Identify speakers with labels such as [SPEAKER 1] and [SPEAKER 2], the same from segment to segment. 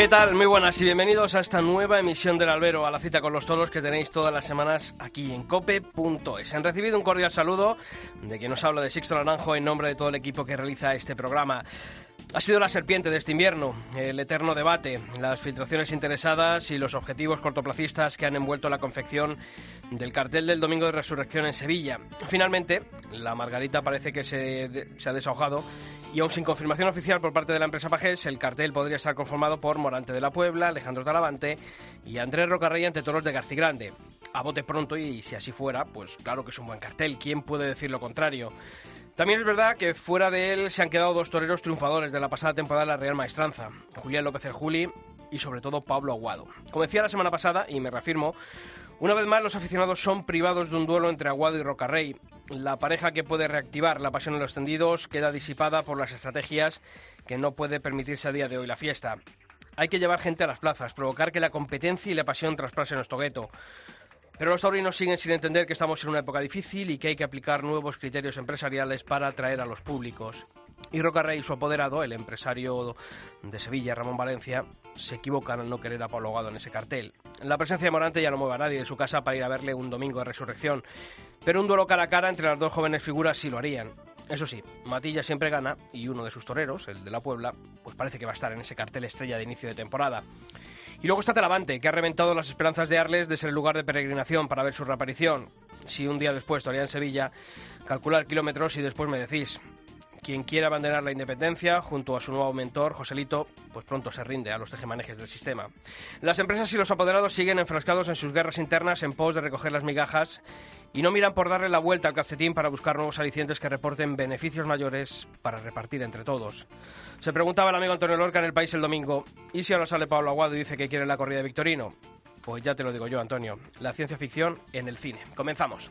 [SPEAKER 1] ¿Qué tal? Muy buenas y bienvenidos a esta nueva emisión del Albero, a la cita con los toros que tenéis todas las semanas aquí en cope.es. Han recibido un cordial saludo de quien nos habla de Sixto Naranjo en nombre de todo el equipo que realiza este programa. Ha sido la serpiente de este invierno, el eterno debate, las filtraciones interesadas y los objetivos cortoplacistas que han envuelto la confección del cartel del Domingo de Resurrección en Sevilla. Finalmente, la Margarita parece que se, se ha desahogado y aún sin confirmación oficial por parte de la empresa Pajés, el cartel podría estar conformado por Morante de la Puebla, Alejandro Talavante y Andrés Rocarrey ante toros de Garcigrande. A bote pronto y si así fuera, pues claro que es un buen cartel. ¿Quién puede decir lo contrario? También es verdad que fuera de él se han quedado dos toreros triunfadores de la pasada temporada de la Real Maestranza, Julián López el Juli y sobre todo Pablo Aguado. Como decía la semana pasada, y me reafirmo, una vez más los aficionados son privados de un duelo entre Aguado y Rocarrey. La pareja que puede reactivar la pasión en los tendidos queda disipada por las estrategias que no puede permitirse a día de hoy la fiesta. Hay que llevar gente a las plazas, provocar que la competencia y la pasión traspasen nuestro gueto. Pero los taurinos siguen sin entender que estamos en una época difícil y que hay que aplicar nuevos criterios empresariales para atraer a los públicos. Y Rocarrey y su apoderado, el empresario de Sevilla, Ramón Valencia, se equivocan al no querer a Pablo Aguado en ese cartel. La presencia de Morante ya no mueve a nadie de su casa para ir a verle un domingo de resurrección, pero un duelo cara a cara entre las dos jóvenes figuras sí lo harían. Eso sí, Matilla siempre gana y uno de sus toreros, el de la Puebla, pues parece que va a estar en ese cartel estrella de inicio de temporada. Y luego está Talavante, que ha reventado las esperanzas de Arles de ser el lugar de peregrinación para ver su reaparición. Si un día después estaría en Sevilla, calcular kilómetros y después me decís. Quien quiera abandonar la independencia, junto a su nuevo mentor, Joselito, pues pronto se rinde a los tejemanejes del sistema. Las empresas y los apoderados siguen enfrascados en sus guerras internas en pos de recoger las migajas y no miran por darle la vuelta al calcetín para buscar nuevos alicientes que reporten beneficios mayores para repartir entre todos. Se preguntaba el amigo Antonio Lorca en El País el domingo, ¿y si ahora sale Pablo Aguado y dice que quiere la corrida de Victorino? Pues ya te lo digo yo, Antonio, la ciencia ficción en el cine. Comenzamos.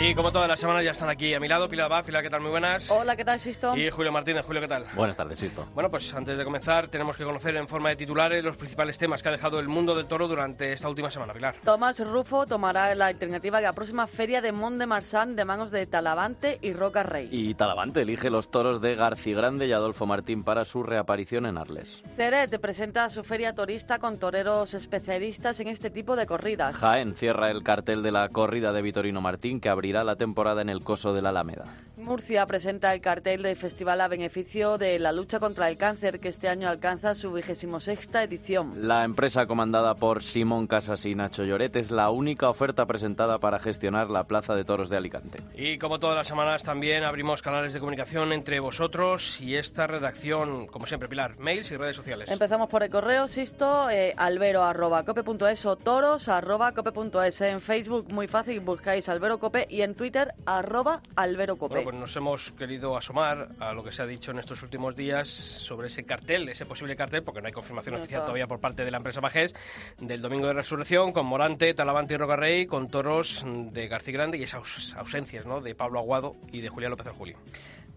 [SPEAKER 1] Y como todas las semanas ya están aquí a mi lado, Pilar Abad. Pilar, ¿qué tal? Muy buenas.
[SPEAKER 2] Hola, ¿qué tal, Sisto?
[SPEAKER 1] Y Julio Martínez. Julio, ¿qué tal?
[SPEAKER 3] Buenas tardes, Sisto.
[SPEAKER 1] Bueno, pues antes de comenzar tenemos que conocer en forma de titulares los principales temas que ha dejado el mundo del toro durante esta última semana, Pilar.
[SPEAKER 2] Tomás Rufo tomará la alternativa de la próxima feria de Mont de Marsan de manos de Talavante y Roca Rey.
[SPEAKER 3] Y Talavante elige los toros de Garcigrande y Adolfo Martín para su reaparición en Arles.
[SPEAKER 2] Ceret presenta su feria torista con toreros especialistas en este tipo de corridas.
[SPEAKER 3] Jaén cierra el cartel de la corrida de Vitorino Martín que abrirá la temporada en el Coso de la Alameda.
[SPEAKER 2] Murcia presenta el cartel del festival a beneficio de la lucha contra el cáncer que este año alcanza su vigésimo sexta edición.
[SPEAKER 3] La empresa comandada por Simón Casas y Nacho Lloret es la única oferta presentada para gestionar la Plaza de Toros de Alicante.
[SPEAKER 1] Y como todas las semanas también abrimos canales de comunicación entre vosotros y esta redacción, como siempre, Pilar, mails y redes sociales.
[SPEAKER 2] Empezamos por el correo, Sisto, eh, albero.cope.es o toros.cope.es. En Facebook, muy fácil, buscáis Albero Cope y en Twitter arroba alberocope.
[SPEAKER 1] Bueno, pues nos hemos querido asomar a lo que se ha dicho en estos últimos días sobre ese cartel, ese posible cartel, porque no hay confirmación
[SPEAKER 2] No
[SPEAKER 1] oficial
[SPEAKER 2] está.
[SPEAKER 1] todavía por parte de la empresa Bajés, del Domingo de Resurrección, con Morante, Talavante y Rocarrey, con toros de García Grande y esas aus- ausencias ¿no? de Pablo Aguado y de Julián López del Juli.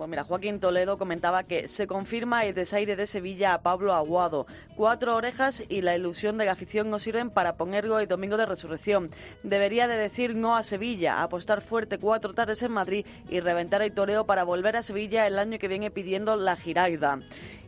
[SPEAKER 2] Pues mira, Joaquín Toledo comentaba que se confirma el desaire de Sevilla a Pablo Aguado. Cuatro orejas y la ilusión de la afición no sirven para ponerlo el domingo de resurrección. Debería de decir no a Sevilla, apostar fuerte cuatro tardes en Madrid y reventar el toreo para volver a Sevilla el año que viene pidiendo la Giralda.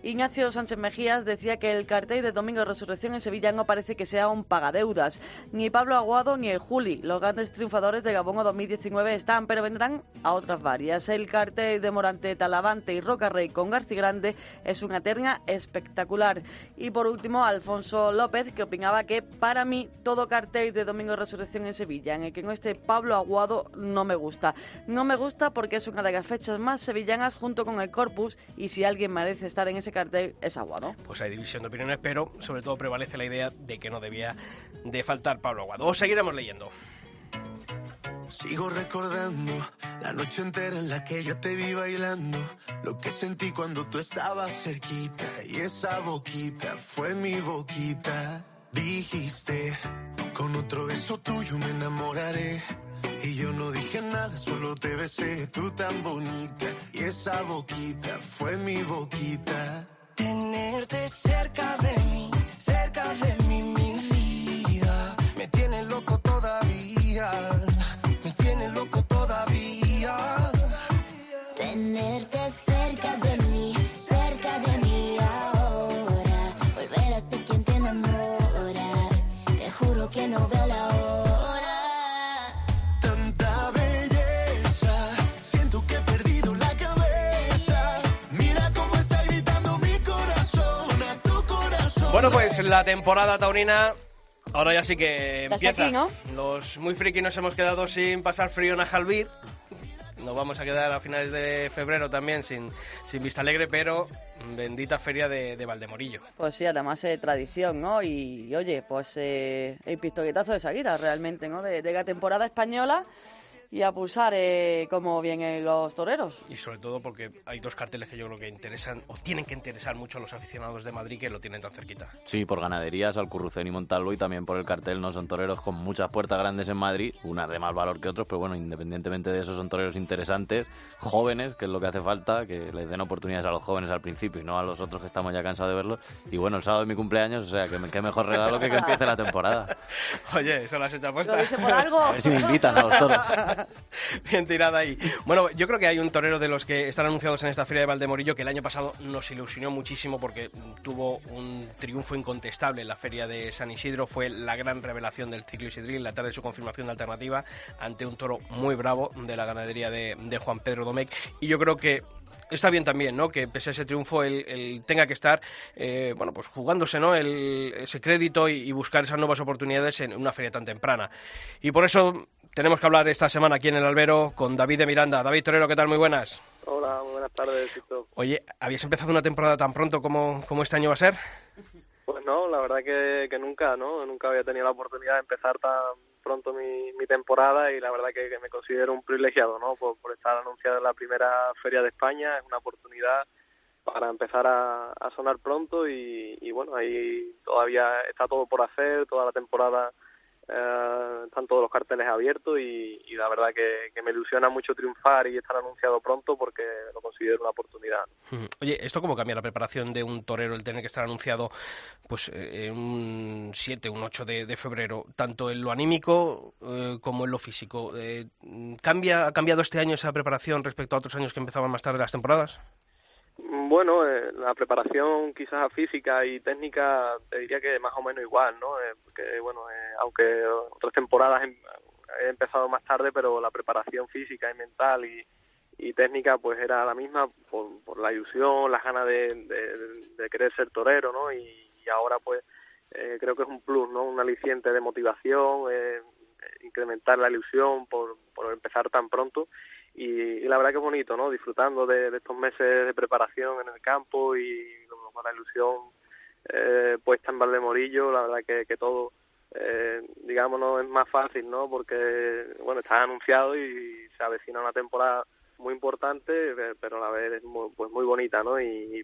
[SPEAKER 2] Ignacio Sánchez Mejías decía que el cartel de Domingo Resurrección en Sevilla no parece que sea un pagadeudas. Ni Pablo Aguado ni el Juli, los grandes triunfadores de Gabón 2019 están, pero vendrán a otras varias. El cartel de Morante, Talavante y Roca Rey con García Grande es una terna espectacular. Y por último, Alfonso López, que opinaba que para mí todo cartel de Domingo Resurrección en Sevilla, en el que no esté Pablo Aguado, no me gusta. No me gusta porque es una de las fechas más sevillanas junto con el Corpus y si alguien merece estar en ese cartel es Aguado.
[SPEAKER 1] Pues hay división de opiniones, pero sobre todo prevalece la idea de que no debía de faltar Pablo Aguado. Os seguiremos leyendo.
[SPEAKER 4] Sigo recordando la noche entera en la que yo te vi bailando, lo que sentí cuando tú estabas cerquita y esa boquita fue mi boquita. Dijiste, con otro beso tuyo me enamoraré. Y yo no dije nada, solo te besé, tú tan bonita. Y esa boquita fue mi boquita.
[SPEAKER 5] Tenerte
[SPEAKER 6] la
[SPEAKER 1] temporada taurina ahora ya sí que empieza.
[SPEAKER 2] aquí, ¿no?
[SPEAKER 1] Los muy friki nos hemos quedado sin pasar frío en Ajalbid. Nos vamos a quedar a finales de febrero también sin, sin Vista Alegre, pero bendita feria de, de Valdemorillo.
[SPEAKER 2] Pues sí, además es tradición, ¿no? Y, y, oye, pues eh, el pistoletazo de salida realmente, ¿no? De, de la temporada española y a pulsar eh, como vienen los toreros.
[SPEAKER 1] Y sobre todo porque hay dos carteles que yo creo que interesan o tienen que interesar mucho a los aficionados de Madrid que lo tienen tan cerquita.
[SPEAKER 3] Sí, por ganaderías, Alcurrucén y Montalvo y también por el cartel, no son toreros con muchas puertas grandes en Madrid, unas de más valor que otros, pero bueno, independientemente de eso son toreros interesantes, jóvenes, que es lo que hace falta, que les den oportunidades a los jóvenes al principio y no a los otros que estamos ya cansados de verlos. Y bueno, el sábado es mi cumpleaños, o sea, que me- qué mejor regalo que que empiece la temporada.
[SPEAKER 1] Oye, eso lo has hecho
[SPEAKER 2] ¿Lo
[SPEAKER 1] apuesta.
[SPEAKER 2] dice por algo?
[SPEAKER 3] A ver si me invitan a los toros.
[SPEAKER 1] Bien tirada ahí. Bueno, yo creo que hay un torero de los que están anunciados en esta feria de Valdemorillo que el año pasado nos ilusionó muchísimo porque tuvo un triunfo incontestable en la feria de San Isidro. Fue la gran revelación del ciclo Isidril, la tarde de su confirmación de alternativa ante un toro muy bravo de la ganadería de, Juan Pedro Domecq. Y yo creo que está bien también, ¿no? Que pese a ese triunfo él, tenga que estar, eh, bueno, pues jugándose, ¿no? Ese crédito y buscar esas nuevas oportunidades en una feria tan temprana. Y por eso tenemos que hablar esta semana aquí en el Albero con David de Miranda. David Torero, ¿qué tal? Muy buenas.
[SPEAKER 7] Hola, muy buenas tardes, Tito.
[SPEAKER 1] Oye, ¿habías empezado una temporada tan pronto como, como este año va a ser?
[SPEAKER 7] Pues no, la verdad que, que nunca, ¿no? Nunca había tenido la oportunidad de empezar tan pronto mi, mi temporada y la verdad que, que me considero un privilegiado, ¿no? Por, por estar anunciado en la primera feria de España, es una oportunidad para empezar a, a sonar pronto y, y bueno, ahí todavía está todo por hacer, toda la temporada eh, están todos los carteles abiertos y, y la verdad que, me ilusiona mucho triunfar y estar anunciado pronto porque lo considero una oportunidad.
[SPEAKER 1] Oye, ¿esto cómo cambia la preparación de un torero el tener que estar anunciado pues eh, un 7, un 8 de, de febrero, tanto en lo anímico eh, como en lo físico? Eh, ¿cambia, ¿Ha cambiado este año esa preparación respecto a otros años que empezaban más tarde las temporadas?
[SPEAKER 7] Bueno, eh, la preparación quizás física y técnica te diría que más o menos igual, ¿no? Eh, porque, bueno, eh, aunque otras temporadas he, he empezado más tarde, pero la preparación física y mental y, técnica pues era la misma por, por la ilusión, las ganas de, querer ser torero, ¿no? Y, y ahora pues eh, creo que es un plus, ¿no? Un aliciente de motivación, eh, incrementar la ilusión por, por empezar tan pronto y, y la verdad que es bonito, ¿no? Disfrutando de, estos meses de preparación en el campo y con, la ilusión eh, puesta en Valdemorillo, la verdad que, que todo, eh, digamos, no es más fácil, ¿no? Porque, bueno, está anunciado y se avecina una temporada muy importante, eh, pero a la vez es muy, pues muy bonita, ¿no? Y, y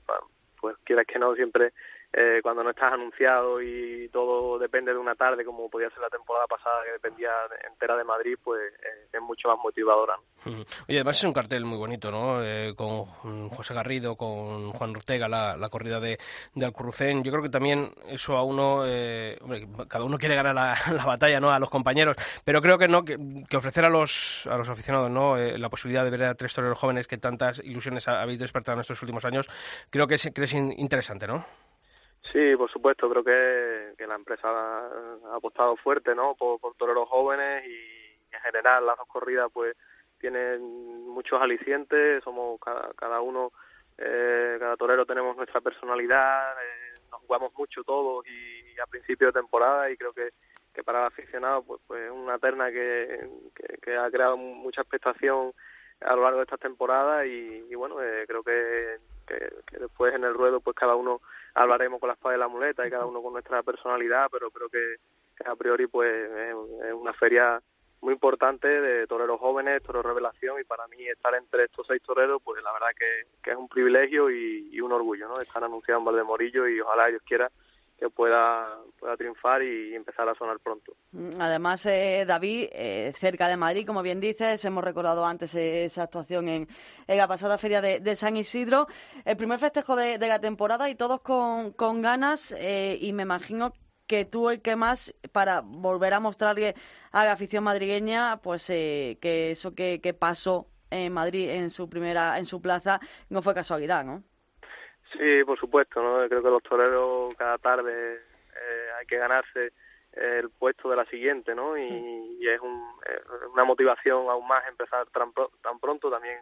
[SPEAKER 7] pues quieras que no, siempre eh, cuando no estás anunciado y todo depende de una tarde, como podía ser la temporada pasada que dependía de- entera de Madrid, pues eh, es mucho más motivadora. ¿no?
[SPEAKER 1] Oye, además es un cartel muy bonito, ¿no? Eh, con José Garrido, con Juan Ortega, la, la corrida de, de Alcurrucén. Yo creo que también eso a uno, eh, hombre, cada uno quiere ganar la, la batalla, ¿no? A los compañeros, pero creo que no, que, que ofrecer a los, a los aficionados, ¿no? Eh, la posibilidad de ver a tres toreros jóvenes que tantas ilusiones ha- habéis despertado en estos últimos años, creo que es, que es in- interesante, ¿no?
[SPEAKER 7] Sí, por supuesto, creo que, la empresa ha, apostado fuerte, ¿no? Por, por toreros jóvenes y en general las dos corridas pues tienen muchos alicientes, somos cada, cada uno, eh, cada torero tenemos nuestra personalidad, eh, nos jugamos mucho todos y, a principio de temporada y creo que, que para el aficionado pues, pues es una terna que, ha creado mucha expectación a lo largo de estas temporadas y, y bueno, eh, creo que, que, que después en el ruedo pues cada uno hablaremos con la espada y la muleta y cada uno con nuestra personalidad, pero creo que, a priori pues es, una feria muy importante de toreros jóvenes, toreros revelación y para mí estar entre estos seis toreros, pues la verdad que, es un privilegio y, un orgullo, ¿no? Estar anunciado en Valdemorillo y ojalá Dios quiera que pueda, pueda triunfar y empezar a sonar pronto.
[SPEAKER 2] Mm, Además, eh, David, eh, cerca de Madrid, como bien dices, hemos recordado antes esa actuación en, la pasada feria de, San Isidro, el primer festejo de, de la temporada y todos con, con ganas eh, y me imagino que tú el que más para volver a mostrarle a la afición madrileña pues eh, que eso que, que pasó en Madrid en su primera en su plaza no fue casualidad, ¿no?
[SPEAKER 7] Sí, por supuesto, ¿no? Creo que los toreros cada tarde eh, hay que ganarse el puesto de la siguiente, ¿no? Y, y es un, eh, una motivación aún más empezar tan, pro- tan pronto. También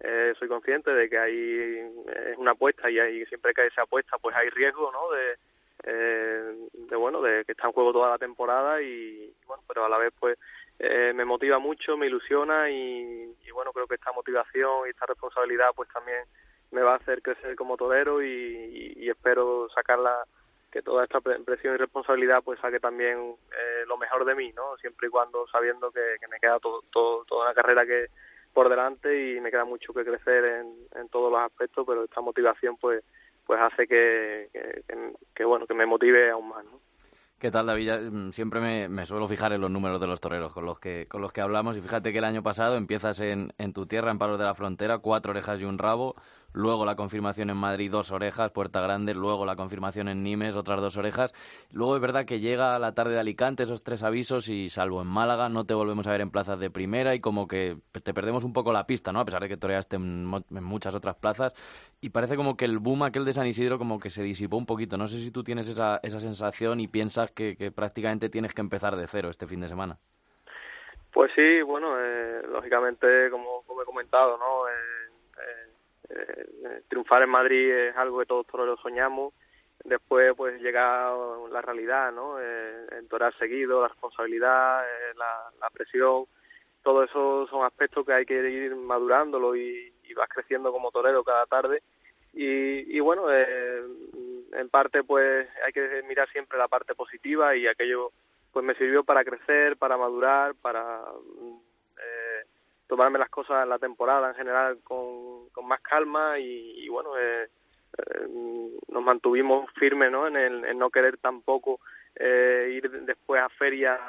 [SPEAKER 7] eh, soy consciente de que hay es una apuesta y hay, siempre que hay esa apuesta, pues hay riesgo, ¿no? De, eh, de bueno, de que está en juego toda la temporada y bueno, pero a la vez pues eh, me motiva mucho, me ilusiona y, y bueno, creo que esta motivación y esta responsabilidad pues también me va a hacer crecer como torero y, espero sacarla que toda esta pre- presión y responsabilidad pues saque también eh, lo mejor de mí, ¿no? Siempre y cuando sabiendo que, que me queda todo, todo, toda una carrera que por delante y me queda mucho que crecer en, en todos los aspectos, pero esta motivación pues pues hace que, que, bueno que me motive aún más, ¿no?
[SPEAKER 3] ¿Qué tal, David? Mm, Siempre me, me suelo fijar en los números de los toreros con los que, con los que hablamos. Y fíjate que el año pasado empiezas en, en tu tierra, en Palos de la Frontera, cuatro orejas y un rabo. Luego la confirmación en Madrid, dos orejas, Puerta Grande. Luego la confirmación en Nimes, otras dos orejas. Luego es verdad que llega la tarde de Alicante, esos tres avisos, y salvo en Málaga, no te volvemos a ver en plazas de primera y como que te perdemos un poco la pista, ¿no? A pesar de que toreaste en, muchas otras plazas. Y parece como que el boom aquel de San Isidro como que se disipó un poquito. No sé si tú tienes esa, esa sensación y piensas que, prácticamente tienes que empezar de cero este fin de semana.
[SPEAKER 7] Pues sí, bueno, eh, lógicamente, como, como he comentado, ¿no? Eh, eh, triunfar en Madrid es algo que todos toreros soñamos. Después, pues llega la realidad, ¿no? Eh, el torear seguido, la responsabilidad, eh, la, presión, todo eso son aspectos que hay que ir madurándolo y, y vas creciendo como torero cada tarde. Y, y bueno, eh, en parte, pues hay que mirar siempre la parte positiva y aquello pues me sirvió para crecer, para madurar, para mm, eh, tomarme las cosas en la temporada en general con, más calma y, bueno, eh, eh, nos mantuvimos firmes ¿no? en, el, en no querer tampoco eh, ir después a ferias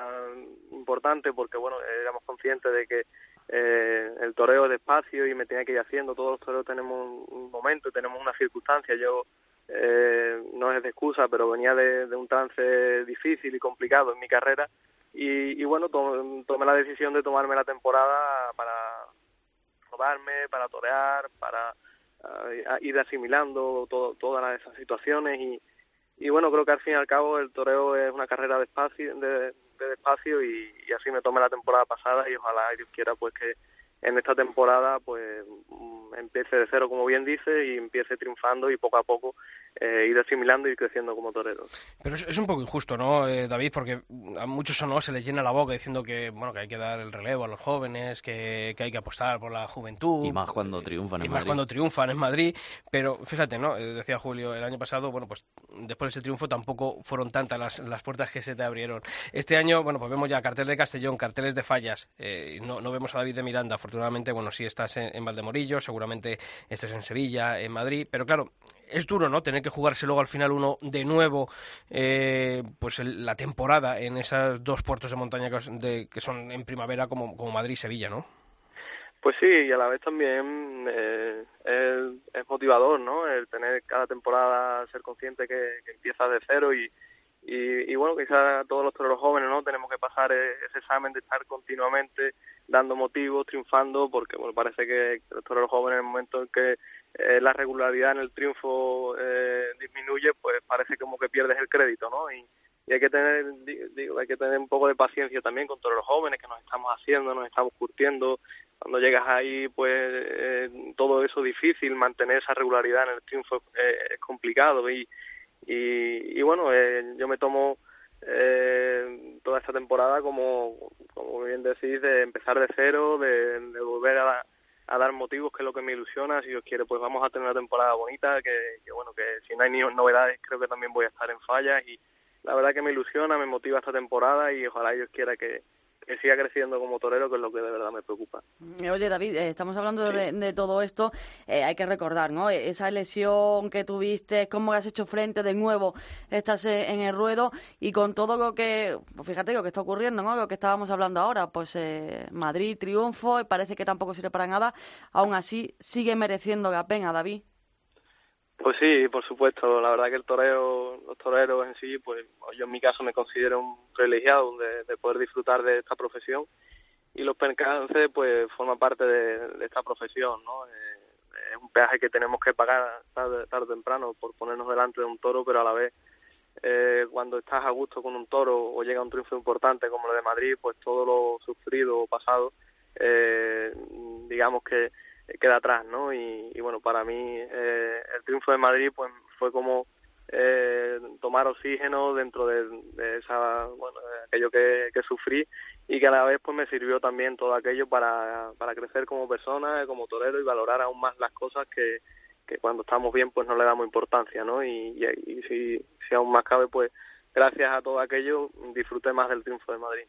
[SPEAKER 7] importantes porque bueno, éramos conscientes de que eh, el toreo es despacio y me tenía que ir haciendo, todos los toreros tenemos un, un momento, tenemos una circunstancia, yo eh, no es de excusa, pero venía de un trance difícil y complicado en mi carrera y, y bueno, to- tomé la decisión de tomarme la temporada para rodarme, para torear, para eh, ir asimilando todo, todas esas situaciones. Y, y bueno, creo que al fin y al cabo el toreo es una carrera de espacio, de, de despacio y, y así me tomé la temporada pasada y ojalá Dios quiera pues que en esta temporada pues mm, empiece de cero como bien dice y empiece triunfando y poco a poco eh, ir asimilando y creciendo como torero.
[SPEAKER 1] Pero es, es un poco injusto, ¿no, eh, David? Porque a muchos o no se les llena la boca diciendo que bueno que hay que dar el relevo a los jóvenes, que, que hay que apostar por la juventud.
[SPEAKER 3] Y más cuando triunfan
[SPEAKER 1] y
[SPEAKER 3] en
[SPEAKER 1] más
[SPEAKER 3] Madrid.
[SPEAKER 1] cuando triunfan en Madrid. Pero fíjate, ¿no? Eh, Decía Julio, el año pasado, bueno, pues después de ese triunfo tampoco fueron tantas las, las puertas que se te abrieron. Este año, bueno, pues vemos ya cartel de Castellón, carteles de Fallas. Eh, no, no vemos a David de Miranda, afortunadamente, bueno, sí estás en, en Valdemorillo, seguramente estés en Sevilla, en Madrid. Pero claro, es duro, ¿no? Tener que jugarse luego al final uno de nuevo, eh, pues el- la temporada en esos dos puertos de montaña que, son en primavera como, como Madrid y Sevilla, ¿no?
[SPEAKER 7] Pues sí, y a la vez también eh, es, motivador, ¿no? El tener cada temporada, ser consciente que, empieza de cero y, y, y bueno, quizás todos los toreros jóvenes, ¿no? Tenemos que pasar e- ese examen de estar continuamente dando motivos, triunfando, porque bueno, parece que los toreros jóvenes en el momento en que eh, la regularidad en el triunfo eh, disminuye, pues parece como que pierdes el crédito, ¿no? Y, hay que tener hay que tener un poco de paciencia también con todos los jóvenes que nos estamos haciendo, nos estamos curtiendo. Cuando llegas ahí, pues eh, todo eso difícil, mantener esa regularidad en el triunfo eh, es complicado y y, y bueno, eh, yo me tomo eh, toda esta temporada como, como bien decís, de empezar de cero, de, de volver a, a dar motivos, que es lo que me ilusiona. Si Dios quiere, pues vamos a tener una temporada bonita, que, que bueno, que si no hay ni novedades, creo que también voy a estar en fallas y la verdad que me ilusiona, me motiva esta temporada y ojalá Dios quiera que, que siga creciendo como torero, que es lo que de verdad me preocupa.
[SPEAKER 2] Eh, Oye, David, eh, estamos hablando de, de todo esto. eh, hay que recordar, ¿no? Eh, Esa lesión que tuviste, cómo has hecho frente de nuevo, estás en el ruedo y con todo lo que, pues fíjate lo que está ocurriendo, ¿no? Lo que estábamos hablando ahora, pues eh, Madrid triunfo y parece que tampoco sirve para nada. Aún así, sigue mereciendo la pena, David.
[SPEAKER 7] Pues sí, por supuesto. La verdad que el toreo, los toreros en sí, pues yo en mi caso me considero un privilegiado de, de poder disfrutar de esta profesión y los percances pues forman parte de, de esta profesión, ¿no? Eh, es un peaje que tenemos que pagar tarde, tarde temprano por ponernos delante de un toro, pero a la vez eh, cuando estás a gusto con un toro o llega un triunfo importante como el de Madrid, pues todo lo sufrido o pasado, eh, digamos que queda atrás, ¿no? Y, bueno, para mí eh, el triunfo de Madrid pues fue como eh, tomar oxígeno dentro de, esa, bueno, de aquello que, sufrí y que a la vez pues me sirvió también todo aquello para, para crecer como persona, como torero y valorar aún más las cosas que, que cuando estamos bien pues no le damos importancia, ¿no? Y si, si aún más cabe pues gracias a todo aquello disfruté más del triunfo de Madrid.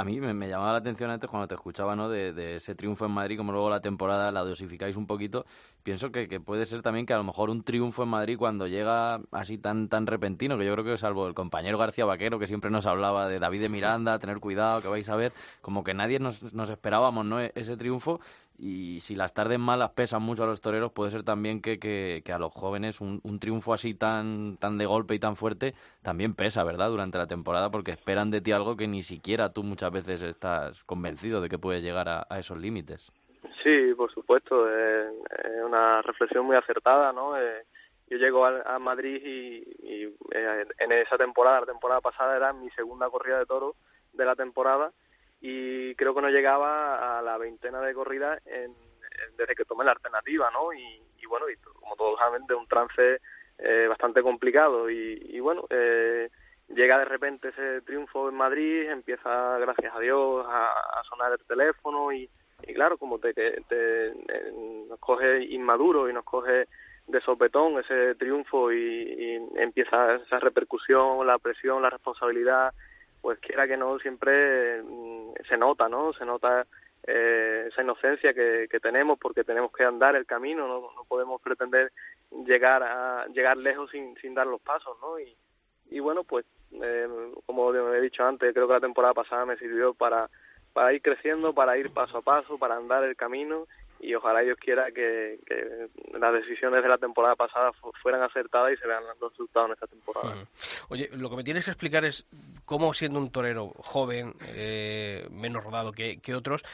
[SPEAKER 3] A mí me, me llamaba la atención antes cuando te escuchaba, ¿no? De, de ese triunfo en Madrid, como luego la temporada la dosificáis un poquito. Pienso que, que puede ser también que a lo mejor un triunfo en Madrid cuando llega así tan tan repentino, que yo creo que salvo el compañero García Vaquero, que siempre nos hablaba de David de Miranda, tener cuidado, que vais a ver, como que nadie nos, nos esperábamos, ¿no? E- Ese triunfo. Y si las tardes malas pesan mucho a los toreros, puede ser también que, que, que a los jóvenes un, un triunfo así tan, tan de golpe y tan fuerte también pesa, ¿verdad? Durante la temporada, porque esperan de ti algo que ni siquiera tú muchas veces estás convencido de que puede llegar a, esos límites.
[SPEAKER 7] Sí, por supuesto, es una reflexión muy acertada, ¿no? Eh, yo llego a, a Madrid y, y, eh, en esa temporada, la temporada pasada era mi segunda corrida de toros de la temporada y creo que no llegaba a la veintena de corridas en, desde que tomé la alternativa, ¿no? Y, bueno, y como todos saben, de un trance eh, bastante complicado y, y bueno, eh, llega de repente ese triunfo en Madrid, empieza, gracias a Dios, a, a sonar el teléfono y, claro, como te, te, eh, nos coge inmaduro y nos coge de sopetón ese triunfo y empieza esa repercusión, la presión, la responsabilidad, pues quiera que no, siempre mm, se nota, ¿no? Se nota eh, esa inocencia que, que tenemos porque tenemos que andar el camino, no, no podemos pretender llegar a llegar lejos sin, sin dar los pasos, ¿no? Y, y bueno, pues eh, como he dicho antes, creo que la temporada pasada me sirvió para para ir creciendo, para ir paso a paso, para andar el camino y ojalá Dios quiera que, que las decisiones de la temporada pasada fu- fueran acertadas y se vean los resultados en esta temporada.
[SPEAKER 1] Oye, lo que me tienes que explicar es cómo siendo un torero joven, eh, menos rodado que, que otros,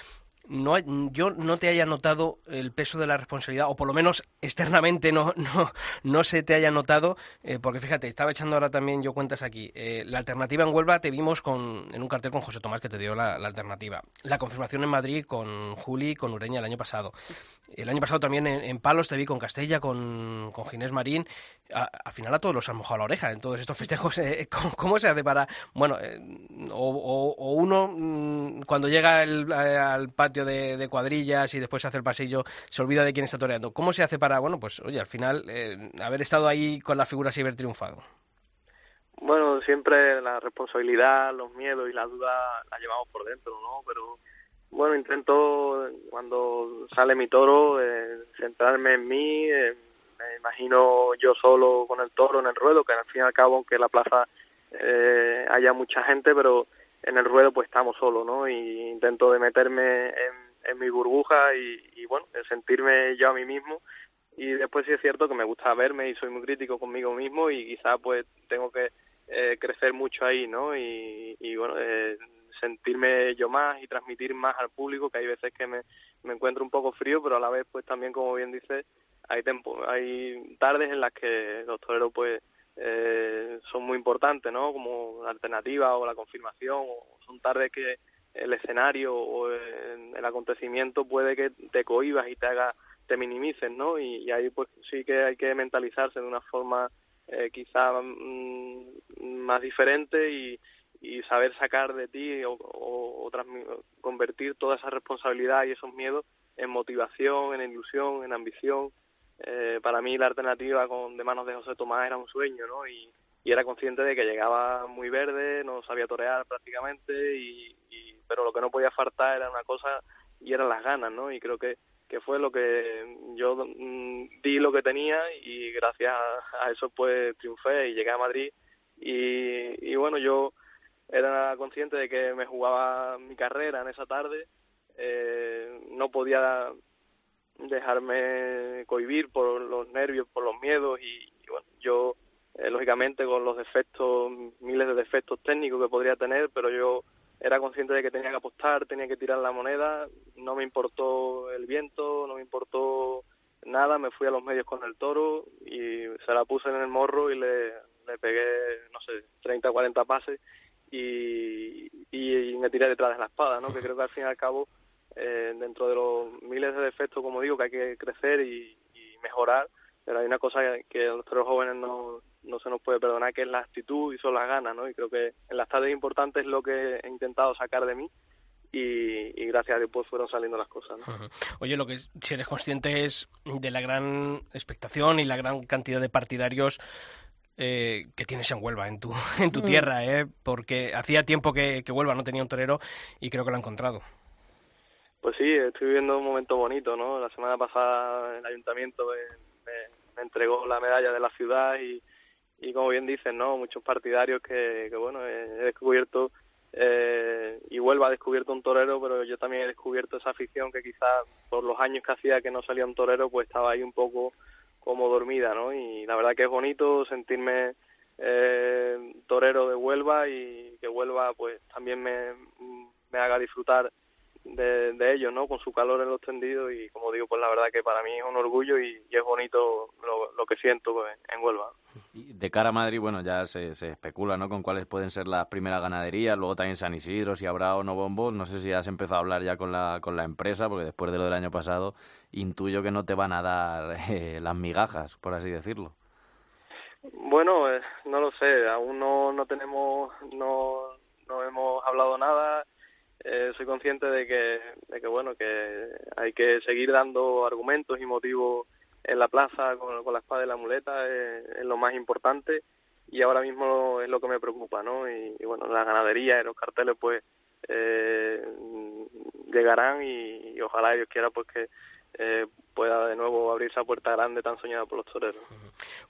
[SPEAKER 1] no yo no te haya notado el peso de la responsabilidad, o por lo menos externamente no, no, no se te haya notado, eh, porque fíjate, estaba echando ahora también yo cuentas aquí. eh, la alternativa en Huelva te vimos con, en un cartel con José Tomás que te dio la, alternativa. La confirmación en Madrid con Juli con Ureña el año pasado. El año pasado también en, Palos te vi con Castella, con, con Ginés Marín. A- al final a todos los han mojado la oreja en todos estos festejos. eh, ¿cómo, se hace para.? Bueno, eh, o, uno mm, cuando llega eh, al patio de, de cuadrillas y después hace el pasillo se olvida de quién está toreando. ¿Cómo se hace para, bueno, pues oye, al final eh, haber estado ahí con la figura y haber triunfado?
[SPEAKER 7] Bueno, siempre la responsabilidad, los miedos y la duda la llevamos por dentro, ¿no? Pero bueno, intento cuando sale mi toro eh, centrarme en mí, eh, me imagino yo solo con el toro en el ruedo, que al fin y al cabo, aunque la plaza eh, haya mucha gente, pero en el ruedo pues estamos solos, ¿no? Y intento de meterme en, mi burbuja y, bueno, de sentirme yo a mí mismo y después sí es cierto que me gusta verme y soy muy crítico conmigo mismo y quizá pues tengo que eh, crecer mucho ahí, ¿no? Y, bueno, eh, sentirme yo más y transmitir más al público, que hay veces que me, me encuentro un poco frío, pero a la vez pues también, como bien dice, hay tempo, hay tardes en las que los toreros pues eh, son muy importantes, ¿no? Como la alternativa o la confirmación, o son tardes que el escenario o el, acontecimiento puede que te cohibas y te haga te minimices, ¿no? Y, ahí pues sí que hay que mentalizarse de una forma eh, quizá mm, más diferente y, saber sacar de ti o, o, convertir toda esa responsabilidad y esos miedos en motivación, en ilusión, en ambición. Eh, para mí la alternativa con de manos de José Tomás era un sueño, ¿no? Y, era consciente de que llegaba muy verde, no sabía torear prácticamente, y, pero lo que no podía faltar era una cosa y eran las ganas, ¿no? Y creo que, que fue lo que yo mm, di lo que tenía y gracias a, eso pues triunfé y llegué a Madrid y, y bueno, yo era consciente de que me jugaba mi carrera en esa tarde, eh, no podía dejarme cohibir por los nervios, por los miedos y, bueno, yo eh, lógicamente con los defectos, miles de defectos técnicos que podría tener, pero yo era consciente de que tenía que apostar, tenía que tirar la moneda, no me importó el viento, no me importó nada, me fui a los medios con el toro y se la puse en el morro y le, le pegué, no sé, 30 o 40 pases y, y, me tiré detrás de la espada, ¿no? Que creo que al fin y al cabo, eh, dentro de los miles de defectos, como digo, que hay que crecer y, y mejorar, pero hay una cosa que a los jóvenes no, no se nos puede perdonar, que es la actitud y son las ganas, ¿no? Y creo que en las tardes importantes es lo que he intentado sacar de mí y, y, gracias a Dios pues fueron saliendo las cosas. ¿no?
[SPEAKER 1] Oye, lo que si eres consciente es de la gran expectación y la gran cantidad de partidarios eh, que tienes en Huelva, en tu, en tu tierra, ¿eh? porque hacía tiempo que, que Huelva no tenía un torero y creo que lo ha encontrado.
[SPEAKER 7] Pues sí, estoy viviendo un momento bonito, ¿no? La semana pasada el ayuntamiento me, entregó la medalla de la ciudad y, y como bien dicen, ¿no? Muchos partidarios que, que bueno, he descubierto eh, y vuelva a descubierto un torero, pero yo también he descubierto esa afición que quizás por los años que hacía que no salía un torero, pues estaba ahí un poco como dormida, ¿no? Y la verdad que es bonito sentirme eh, torero de Huelva y que Huelva pues también me, me haga disfrutar de, de ellos, ¿no? Con su calor en los tendidos y como digo, pues la verdad que para mí es un orgullo y, y es bonito lo, lo, que siento pues, en Huelva.
[SPEAKER 3] Y de cara a Madrid, bueno, ya se, se, especula, ¿no? Con cuáles pueden ser las primeras ganaderías, luego también San Isidro, si habrá o no bombos, no sé si has empezado a hablar ya con la, con la empresa, porque después de lo del año pasado intuyo que no te van a dar eh, las migajas, por así decirlo.
[SPEAKER 7] Bueno, eh, no lo sé, aún no, no tenemos, no, no hemos hablado nada, eh, soy consciente de que, de que bueno que hay que seguir dando argumentos y motivos en la plaza con, la espada y la muleta es, es, lo más importante y ahora mismo es lo que me preocupa no y, y bueno la ganadería y los carteles pues eh, llegarán y, y, ojalá Dios quiera pues que eh, pueda de nuevo abrir esa puerta grande tan soñada por los toreros.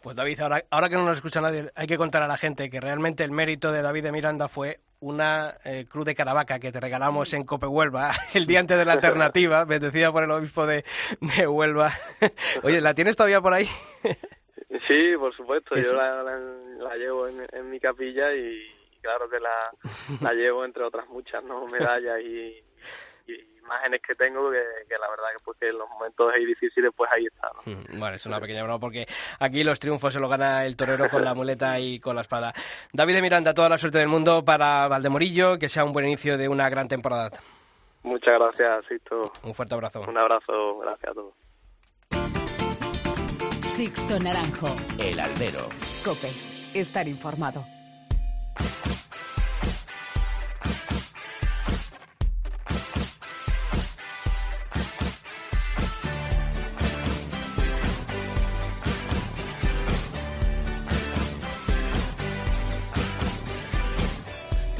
[SPEAKER 1] Pues David, ahora, ahora que no nos escucha nadie, hay que contar a la gente que realmente el mérito de David de Miranda fue una eh, cruz de caravaca que te regalamos en Cope Huelva el día antes de la alternativa, bendecida por el obispo de, de Huelva. Oye, ¿la tienes todavía por ahí?
[SPEAKER 7] sí, por supuesto, yo la, la, la llevo en, en, mi capilla y claro que la, la llevo entre otras muchas no medallas y imágenes que tengo que, que, la verdad que pues que en los momentos ahí difíciles pues ahí está ¿no?
[SPEAKER 1] bueno es una pequeña broma porque aquí los triunfos se los gana el torero con la muleta y con la espada. David de Miranda toda la suerte del mundo para Valdemorillo que sea un buen inicio de una gran temporada.
[SPEAKER 7] Muchas gracias Sixto.
[SPEAKER 1] Un fuerte abrazo.
[SPEAKER 7] Un abrazo gracias a todos.
[SPEAKER 8] Sixto Naranjo.
[SPEAKER 9] El albero.
[SPEAKER 8] Cope estar informado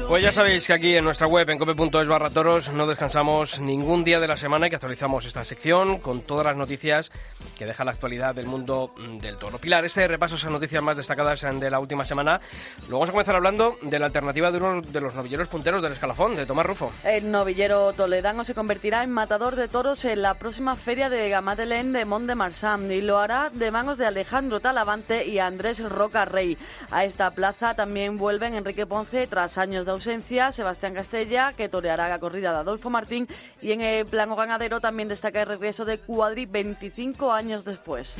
[SPEAKER 1] Pues ya sabéis que aquí en nuestra web, en cope.es barra toros, no descansamos ningún día de la semana y que actualizamos esta sección con todas las noticias que deja la actualidad del mundo del toro. Pilar, este repaso esas noticias más destacadas de la última semana. Luego vamos a comenzar hablando de la alternativa de uno de los novilleros punteros del escalafón, de Tomás Rufo.
[SPEAKER 2] El novillero toledano se convertirá en matador de toros en la próxima feria de Gamadelén de Mont de Marsan y lo hará de manos de Alejandro Talavante y Andrés Roca Rey. A esta plaza también vuelven Enrique Ponce tras años de ausencia, Sebastián Castella, que toreará la corrida de Adolfo Martín, y en el plano ganadero también destaca el regreso de Cuadri 25 años después.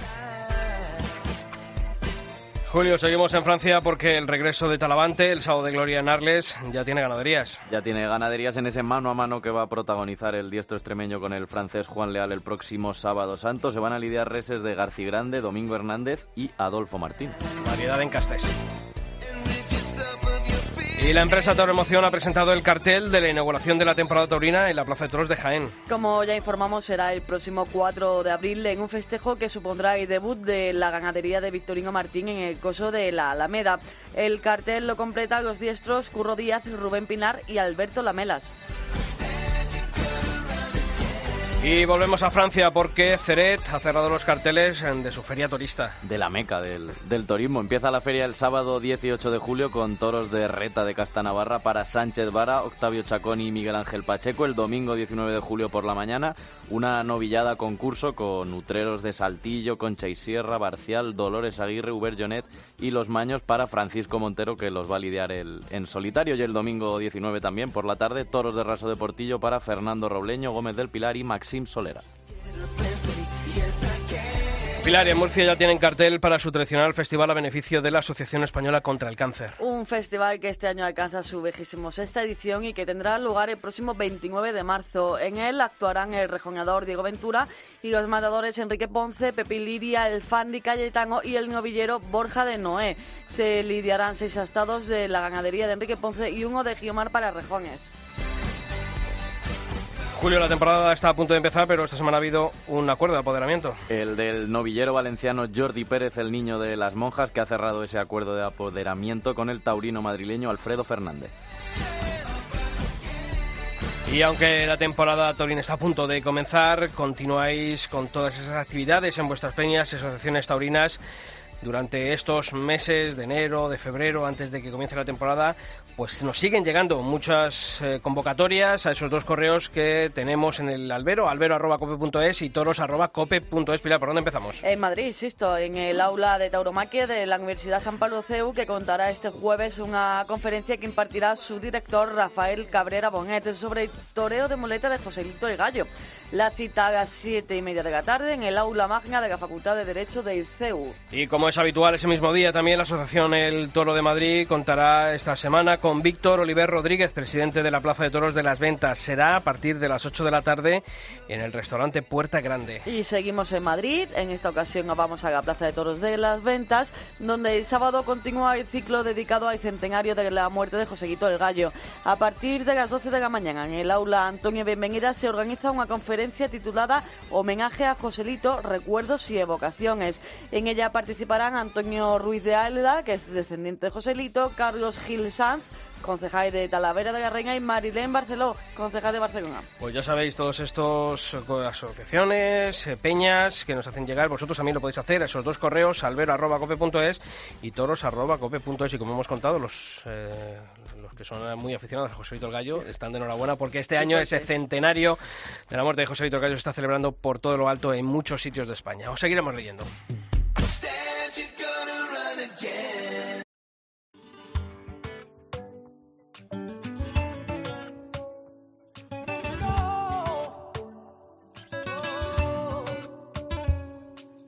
[SPEAKER 1] Julio, seguimos en Francia porque el regreso de Talavante, el sábado de Gloria en Arles, ya tiene ganaderías.
[SPEAKER 3] Ya tiene ganaderías en ese mano a mano que va a protagonizar el diestro extremeño con el francés Juan Leal el próximo sábado santo. Se van a lidiar reses de Garci Grande, Domingo Hernández y Adolfo Martín.
[SPEAKER 1] Variedad en Castés. Y la empresa Toro Emoción ha presentado el cartel de la inauguración de la temporada taurina en la Plaza de Toros de Jaén.
[SPEAKER 2] Como ya informamos, será el próximo 4 de abril en un festejo que supondrá el debut de la ganadería de Victorino Martín en el coso de la Alameda. El cartel lo completan los diestros Curro Díaz, Rubén Pinar y Alberto Lamelas.
[SPEAKER 1] Y volvemos a Francia porque Ceret ha cerrado los carteles de su feria turista.
[SPEAKER 3] De la meca del, del turismo. Empieza la feria el sábado 18 de julio con toros de reta de Castanavarra para Sánchez Vara, Octavio Chacón y Miguel Ángel Pacheco. El domingo 19 de julio por la mañana, una novillada concurso con utreros de Saltillo, Concha y Sierra, Barcial, Dolores Aguirre, Uber Jonet y Los Maños para Francisco Montero que los va a lidiar el, en solitario. Y el domingo 19 también por la tarde, toros de raso de Portillo para Fernando Robleño, Gómez del Pilar y Maxim Solera.
[SPEAKER 1] Pilar, y en Murcia ya tienen cartel para su tradicional festival a beneficio de la Asociación Española contra el Cáncer.
[SPEAKER 2] Un festival que este año alcanza su vigésimo sexta edición y que tendrá lugar el próximo 29 de marzo. En él actuarán el rejoneador Diego Ventura y los matadores Enrique Ponce, Pepi Liria, el Fandi Cayetano y el novillero Borja de Noé. Se lidiarán seis astados de la ganadería de Enrique Ponce y uno de Guiomar para rejones.
[SPEAKER 1] Julio, la temporada está a punto de empezar, pero esta semana ha habido un acuerdo de apoderamiento.
[SPEAKER 3] El del novillero valenciano Jordi Pérez, el niño de las monjas, que ha cerrado ese acuerdo de apoderamiento con el taurino madrileño Alfredo Fernández.
[SPEAKER 1] Y aunque la temporada taurina está a punto de comenzar, continuáis con todas esas actividades en vuestras peñas, asociaciones taurinas durante estos meses de enero, de febrero, antes de que comience la temporada, pues nos siguen llegando muchas eh, convocatorias a esos dos correos que tenemos en el albero, albero.cope.es y toros.cope.es. Pilar, ¿por dónde empezamos?
[SPEAKER 2] En Madrid, insisto, en el aula de tauromaquia de la Universidad San Pablo CEU, que contará este jueves una conferencia que impartirá su director Rafael Cabrera Bonet sobre el toreo de muleta de Joselito el Gallo. La cita a las siete y media de la tarde en el aula magna de la Facultad de Derecho del CEU.
[SPEAKER 1] Y como es habitual, ese mismo día también la Asociación El Toro de Madrid contará esta semana con Víctor Oliver Rodríguez, presidente de la Plaza de Toros de las Ventas. Será a partir de las 8 de la tarde en el restaurante Puerta Grande.
[SPEAKER 2] Y seguimos en Madrid. En esta ocasión vamos a la Plaza de Toros de las Ventas, donde el sábado continúa el ciclo dedicado al centenario de la muerte de Joseguito el Gallo. A partir de las 12 de la mañana, en el aula Antonio Bienvenida, se organiza una conferencia titulada Homenaje a Joselito, Recuerdos y Evocaciones. En ella participarán Antonio Ruiz de Alda, que es descendiente de Joselito, Carlos Gil Sanz, concejal de Talavera de la Reina, y Marilén Barceló, concejal de Barcelona.
[SPEAKER 1] Pues ya sabéis, todos estos eh, asociaciones, eh, peñas que nos hacen llegar, vosotros también lo podéis hacer, esos dos correos, albero.cope.es y toros.cope.es. Y como hemos contado, los, eh, los que son muy aficionados a Joselito el Gallo están de enhorabuena porque este año ese centenario de la muerte de Joselito el Gallo se está celebrando por todo lo alto en muchos sitios de España. Os seguiremos leyendo.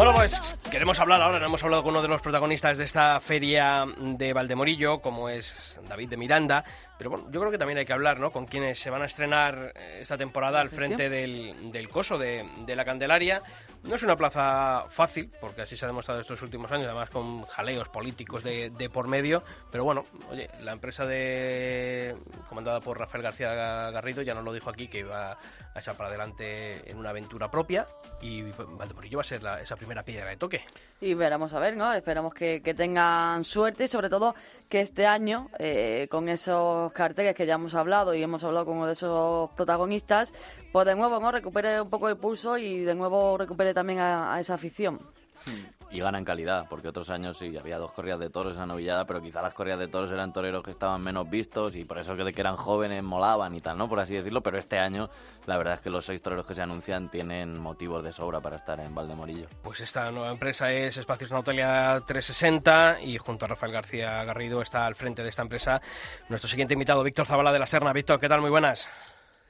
[SPEAKER 1] Bueno, pues queremos hablar ahora, hemos hablado con uno de los protagonistas de esta feria de Valdemorillo, como es David de Miranda, pero bueno, yo creo que también hay que hablar, ¿no? Con quienes se van a estrenar eh, esta temporada al frente del, del coso de, de la Candelaria. No es una plaza fácil, porque así se ha demostrado estos últimos años, además con jaleos políticos de, de por medio, pero bueno, oye, la empresa de comandada por Rafael García Garrido ya nos lo dijo aquí que iba a echar para adelante en una aventura propia y Valdemorillo va a ser la- esa primera piedra de toque.
[SPEAKER 2] Y veremos a ver, ¿no? Esperamos que, que tengan suerte y sobre todo que este año, eh, con esos carteles que ya hemos hablado y hemos hablado con uno de esos protagonistas, pues de nuevo, ¿no? Recupere un poco el pulso y de nuevo recupere también a, a esa afición.
[SPEAKER 3] Y gana en calidad, porque otros años sí había dos corridas de toros en esa novillada, pero quizá las corridas de toros eran toreros que estaban menos vistos y por eso que, que eran jóvenes molaban y tal, ¿no? Por así decirlo, pero este año la verdad es que los seis toreros que se anuncian tienen motivos de sobra para estar en Valdemorillo.
[SPEAKER 1] Pues esta nueva empresa es Espacios Natalia 360 y junto a Rafael García Garrido está al frente de esta empresa nuestro siguiente invitado, Víctor Zavala de la Serna. Víctor, ¿qué tal? Muy buenas.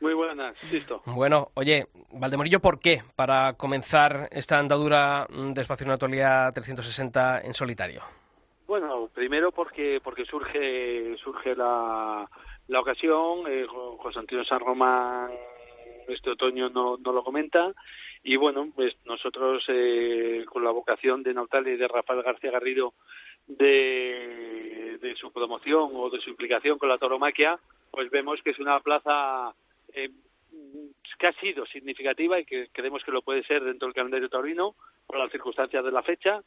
[SPEAKER 10] Muy buenas, listo.
[SPEAKER 1] Bueno, oye, Valdemorillo, ¿por qué? Para comenzar esta andadura de Espacio Anatolia 360 en solitario.
[SPEAKER 10] Bueno, primero porque porque surge surge la, la ocasión, eh, José Antonio San Román este otoño no, no lo comenta y bueno, pues nosotros eh, con la vocación de Nautalia y de Rafael García Garrido de, de su promoción o de su implicación con la tauromaquia, pues vemos que es una plaza eh, que ha sido significativa y que creemos que lo puede ser dentro del calendario taurino por las circunstancias de la fecha.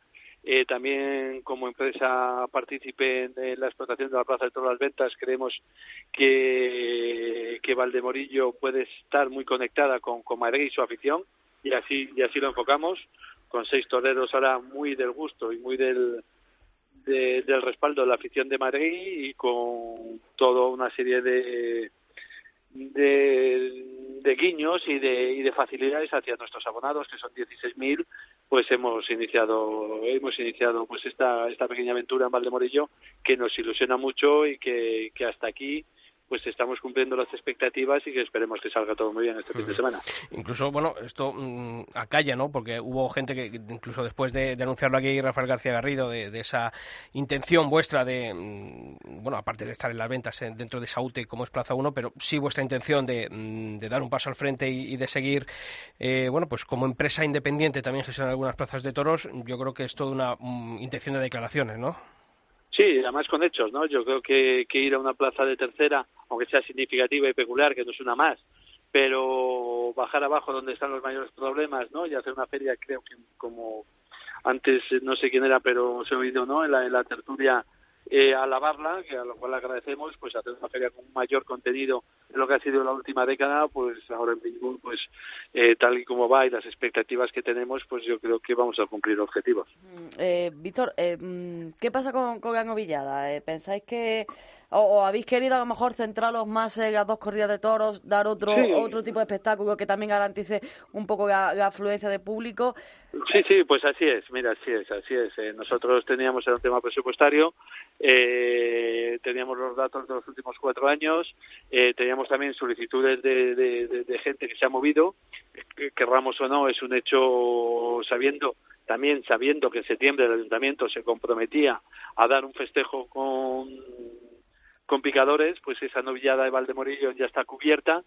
[SPEAKER 10] Eh, también como empresa partícipe en la explotación de la Plaza de todas las Ventas, creemos que, que Valdemorillo puede estar muy conectada con, con Madrid y su afición y así, y así lo enfocamos, con seis toreros ahora muy del gusto y muy del, del respaldo de la afición de Madrid y con toda una serie de, de, de guiños y de, y de facilidades hacia nuestros abonados, que son 16.000, pues hemos iniciado hemos iniciado pues esta esta pequeña aventura en Valdemorillo que nos ilusiona mucho y que, que hasta aquí pues estamos cumpliendo las expectativas y que esperemos que salga todo muy bien este fin de semana.
[SPEAKER 1] Incluso, bueno, esto mm, acalla, ¿no? Porque hubo gente que, incluso después de, de anunciarlo aquí, Rafael García Garrido, de, de, esa intención vuestra de, mm, bueno, aparte de estar en las ventas eh, dentro de Saute como es Plaza 1, pero sí vuestra intención de, mm, de dar un paso al frente y, y de seguir, eh, bueno, pues como empresa independiente también gestionar algunas plazas de toros, yo creo que es toda una intención de declaraciones, ¿no?
[SPEAKER 10] Sí, además con hechos, ¿no? Yo creo que, que ir a una plaza de tercera, aunque sea significativa y peculiar, que no es una más, pero bajar abajo donde están los mayores problemas, ¿no? Y hacer una feria, creo que como antes, no sé quién era, pero se oído, ¿no? En la, en la tertulia eh, alabarla, que a lo cual agradecemos, pues hacer una feria con mayor contenido en lo que ha sido la última década, pues ahora en Pittsburgh, pues eh, tal y como va y las expectativas que tenemos, pues yo creo que vamos a cumplir objetivos.
[SPEAKER 2] Eh, Víctor, eh, ¿qué pasa con, con Gano Villada? Eh, ¿Pensáis que o, o, habéis querido a lo mejor centraros más en las dos corridas de toros, dar otro
[SPEAKER 10] Sí.
[SPEAKER 2] otro tipo de espectáculo que también garantice un poco la, la afluencia de público?
[SPEAKER 10] Sí, sí, pues así es, mira, así es, así es. Eh, nosotros teníamos el tema presupuestario, eh, teníamos los datos de los últimos cuatro años, eh, teníamos también solicitudes de, de, gente que se ha movido, que, querramos o no, es un hecho sabiendo, también sabiendo que en septiembre el ayuntamiento se comprometía a dar un festejo con, con picadores, pues esa novillada de Valdemorillo ya está cubierta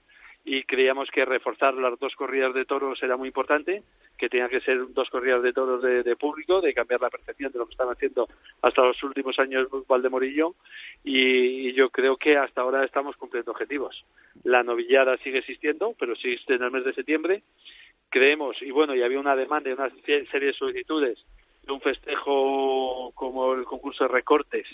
[SPEAKER 10] y creíamos que reforzar las dos corridas de toros era muy importante, que tenían que ser dos corridas de toros de, público, de cambiar la percepción de lo que están haciendo hasta los últimos años Valdemorillo y, y yo creo que hasta ahora estamos cumpliendo objetivos. La novillada sigue existiendo, pero existe en el mes de septiembre. Creemos, y bueno, y había una demanda y una serie de solicitudes de un festejo como el concurso de recortes,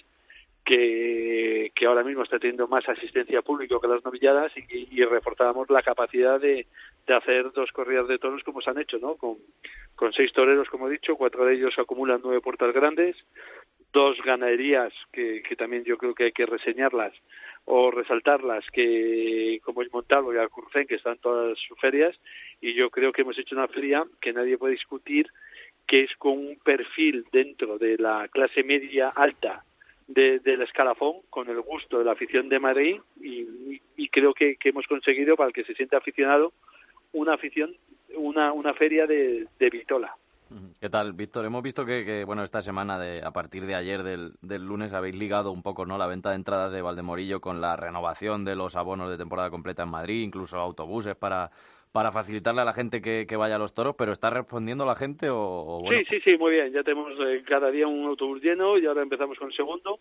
[SPEAKER 10] que, ahora mismo está teniendo más asistencia pública que las novilladas y, y reforzábamos la capacidad de, hacer dos corridas de toros como se han hecho, ¿no? Con, seis toreros, como he dicho, cuatro de ellos acumulan nueve puertas grandes, dos ganaderías que, que también yo creo que hay que reseñarlas o resaltarlas, que como es Montalvo y Alcurcén, que están todas sus ferias, y yo creo que hemos hecho una feria que nadie puede discutir, que es con un perfil dentro de la clase media alta de, del escalafón con el gusto de la afición de Madrid y, creo que, que, hemos conseguido para el que se siente aficionado una afición, una, una feria de, de Vitola.
[SPEAKER 3] ¿Qué tal, Víctor? Hemos visto que, que, bueno, esta semana, de, a partir de ayer, del, del, lunes, habéis ligado un poco ¿no? la venta de entradas de Valdemorillo con la renovación de los abonos de temporada completa en Madrid, incluso autobuses para, para facilitarle a la gente que, que vaya a los toros, pero ¿está respondiendo la gente o, o bueno?
[SPEAKER 10] Sí, sí, sí, muy bien. Ya tenemos eh, cada día un autobús lleno y ahora empezamos con el segundo.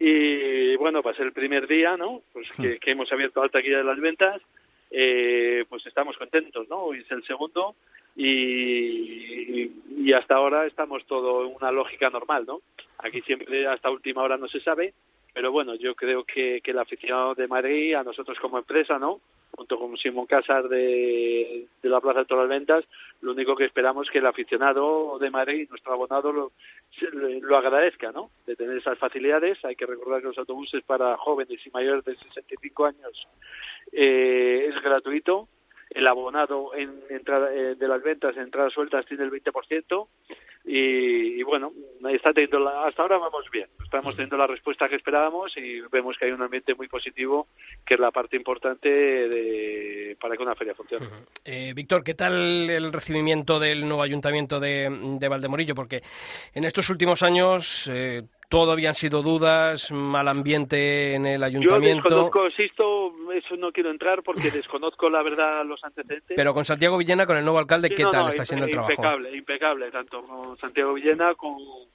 [SPEAKER 10] Y bueno, para ser el primer día, ¿no? Pues que, que hemos abierto alta taquilla de las ventas, eh, pues estamos contentos, ¿no? Hoy es el segundo y, y hasta ahora estamos todo en una lógica normal, ¿no? Aquí siempre hasta última hora no se sabe, pero bueno, yo creo que, que el aficionado de Madrid, a nosotros como empresa, ¿no? Junto con Simón Casas de, la Plaza de Todas las Ventas. Lo único que esperamos es que el aficionado de Madrid, nuestro abonado, lo agradezca, ¿no? De tener esas facilidades. Hay que recordar que los autobuses para jóvenes y mayores de 65 años eh, es gratuito. El abonado en entrada, eh, de las ventas en entradas sueltas tiene el 20%. Y, y bueno, está teniendo la- hasta ahora vamos bien. Estamos teniendo la respuesta que esperábamos y vemos que hay un ambiente muy positivo, que es la parte importante de, para que una feria funcione.
[SPEAKER 1] Eh, Víctor, ¿qué tal el recibimiento del nuevo ayuntamiento de, de Valdemorillo? Porque en estos últimos años eh, todo habían sido dudas, mal ambiente en el
[SPEAKER 10] Yo
[SPEAKER 1] ayuntamiento.
[SPEAKER 10] desconozco, insisto, eso no quiero entrar porque desconozco la verdad los antecedentes.
[SPEAKER 1] Pero con Santiago Villena, con el nuevo alcalde,
[SPEAKER 10] Sí,
[SPEAKER 1] ¿qué
[SPEAKER 10] no,
[SPEAKER 1] tal
[SPEAKER 10] no,
[SPEAKER 1] está siendo el trabajo?
[SPEAKER 10] Impecable, impecable, tanto con Santiago Villena como,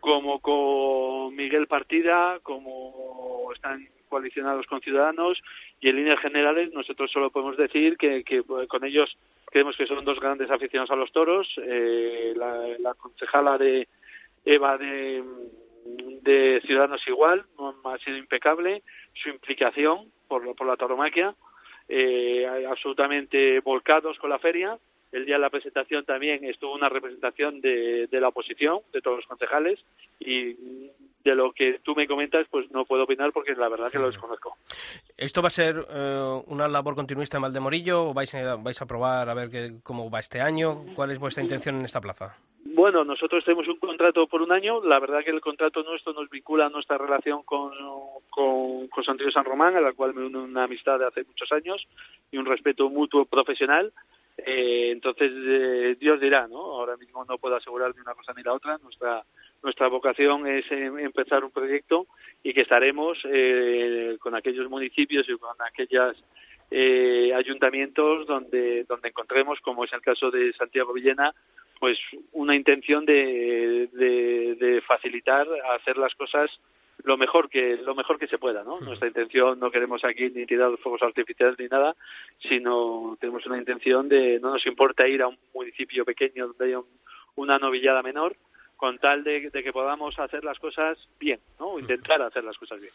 [SPEAKER 10] como con Miguel Partida, como están coalicionados con Ciudadanos y en líneas generales nosotros solo podemos decir que, que pues, con ellos creemos que son dos grandes aficionados a los toros. Eh, la, la concejala de Eva de, de Ciudadanos igual, ha sido impecable su implicación por, por la tauromaquia, eh, absolutamente volcados con la feria. El día de la presentación también estuvo una representación de, de la oposición, de todos los concejales, y de lo que tú me comentas, pues no puedo opinar porque la verdad que lo desconozco.
[SPEAKER 1] ¿Esto va a ser eh, una labor continuista en Valdemorillo o vais a, vais a probar a ver qué, cómo va este año? ¿Cuál es vuestra intención en esta plaza?
[SPEAKER 10] Bueno, nosotros tenemos un contrato por un año. La verdad que el contrato nuestro nos vincula a nuestra relación con, con, con Santiago San Román, a la cual me une una amistad de hace muchos años y un respeto mutuo profesional. Eh, entonces, eh, Dios dirá, ¿no? Ahora mismo no puedo asegurar ni una cosa ni la otra. Nuestra nuestra vocación es eh, empezar un proyecto y que estaremos eh, con aquellos municipios y con aquellas eh, ayuntamientos donde donde encontremos, como es el caso de Santiago Villena, pues una intención de, de, de facilitar hacer las cosas lo mejor que lo mejor que se pueda, ¿no? Nuestra intención no queremos aquí ni tirar fuegos artificiales ni nada, sino tenemos una intención de no nos importa ir a un municipio pequeño donde haya un- una novillada menor con tal de, de que podamos hacer las cosas bien, ¿no? Intentar hacer las cosas bien.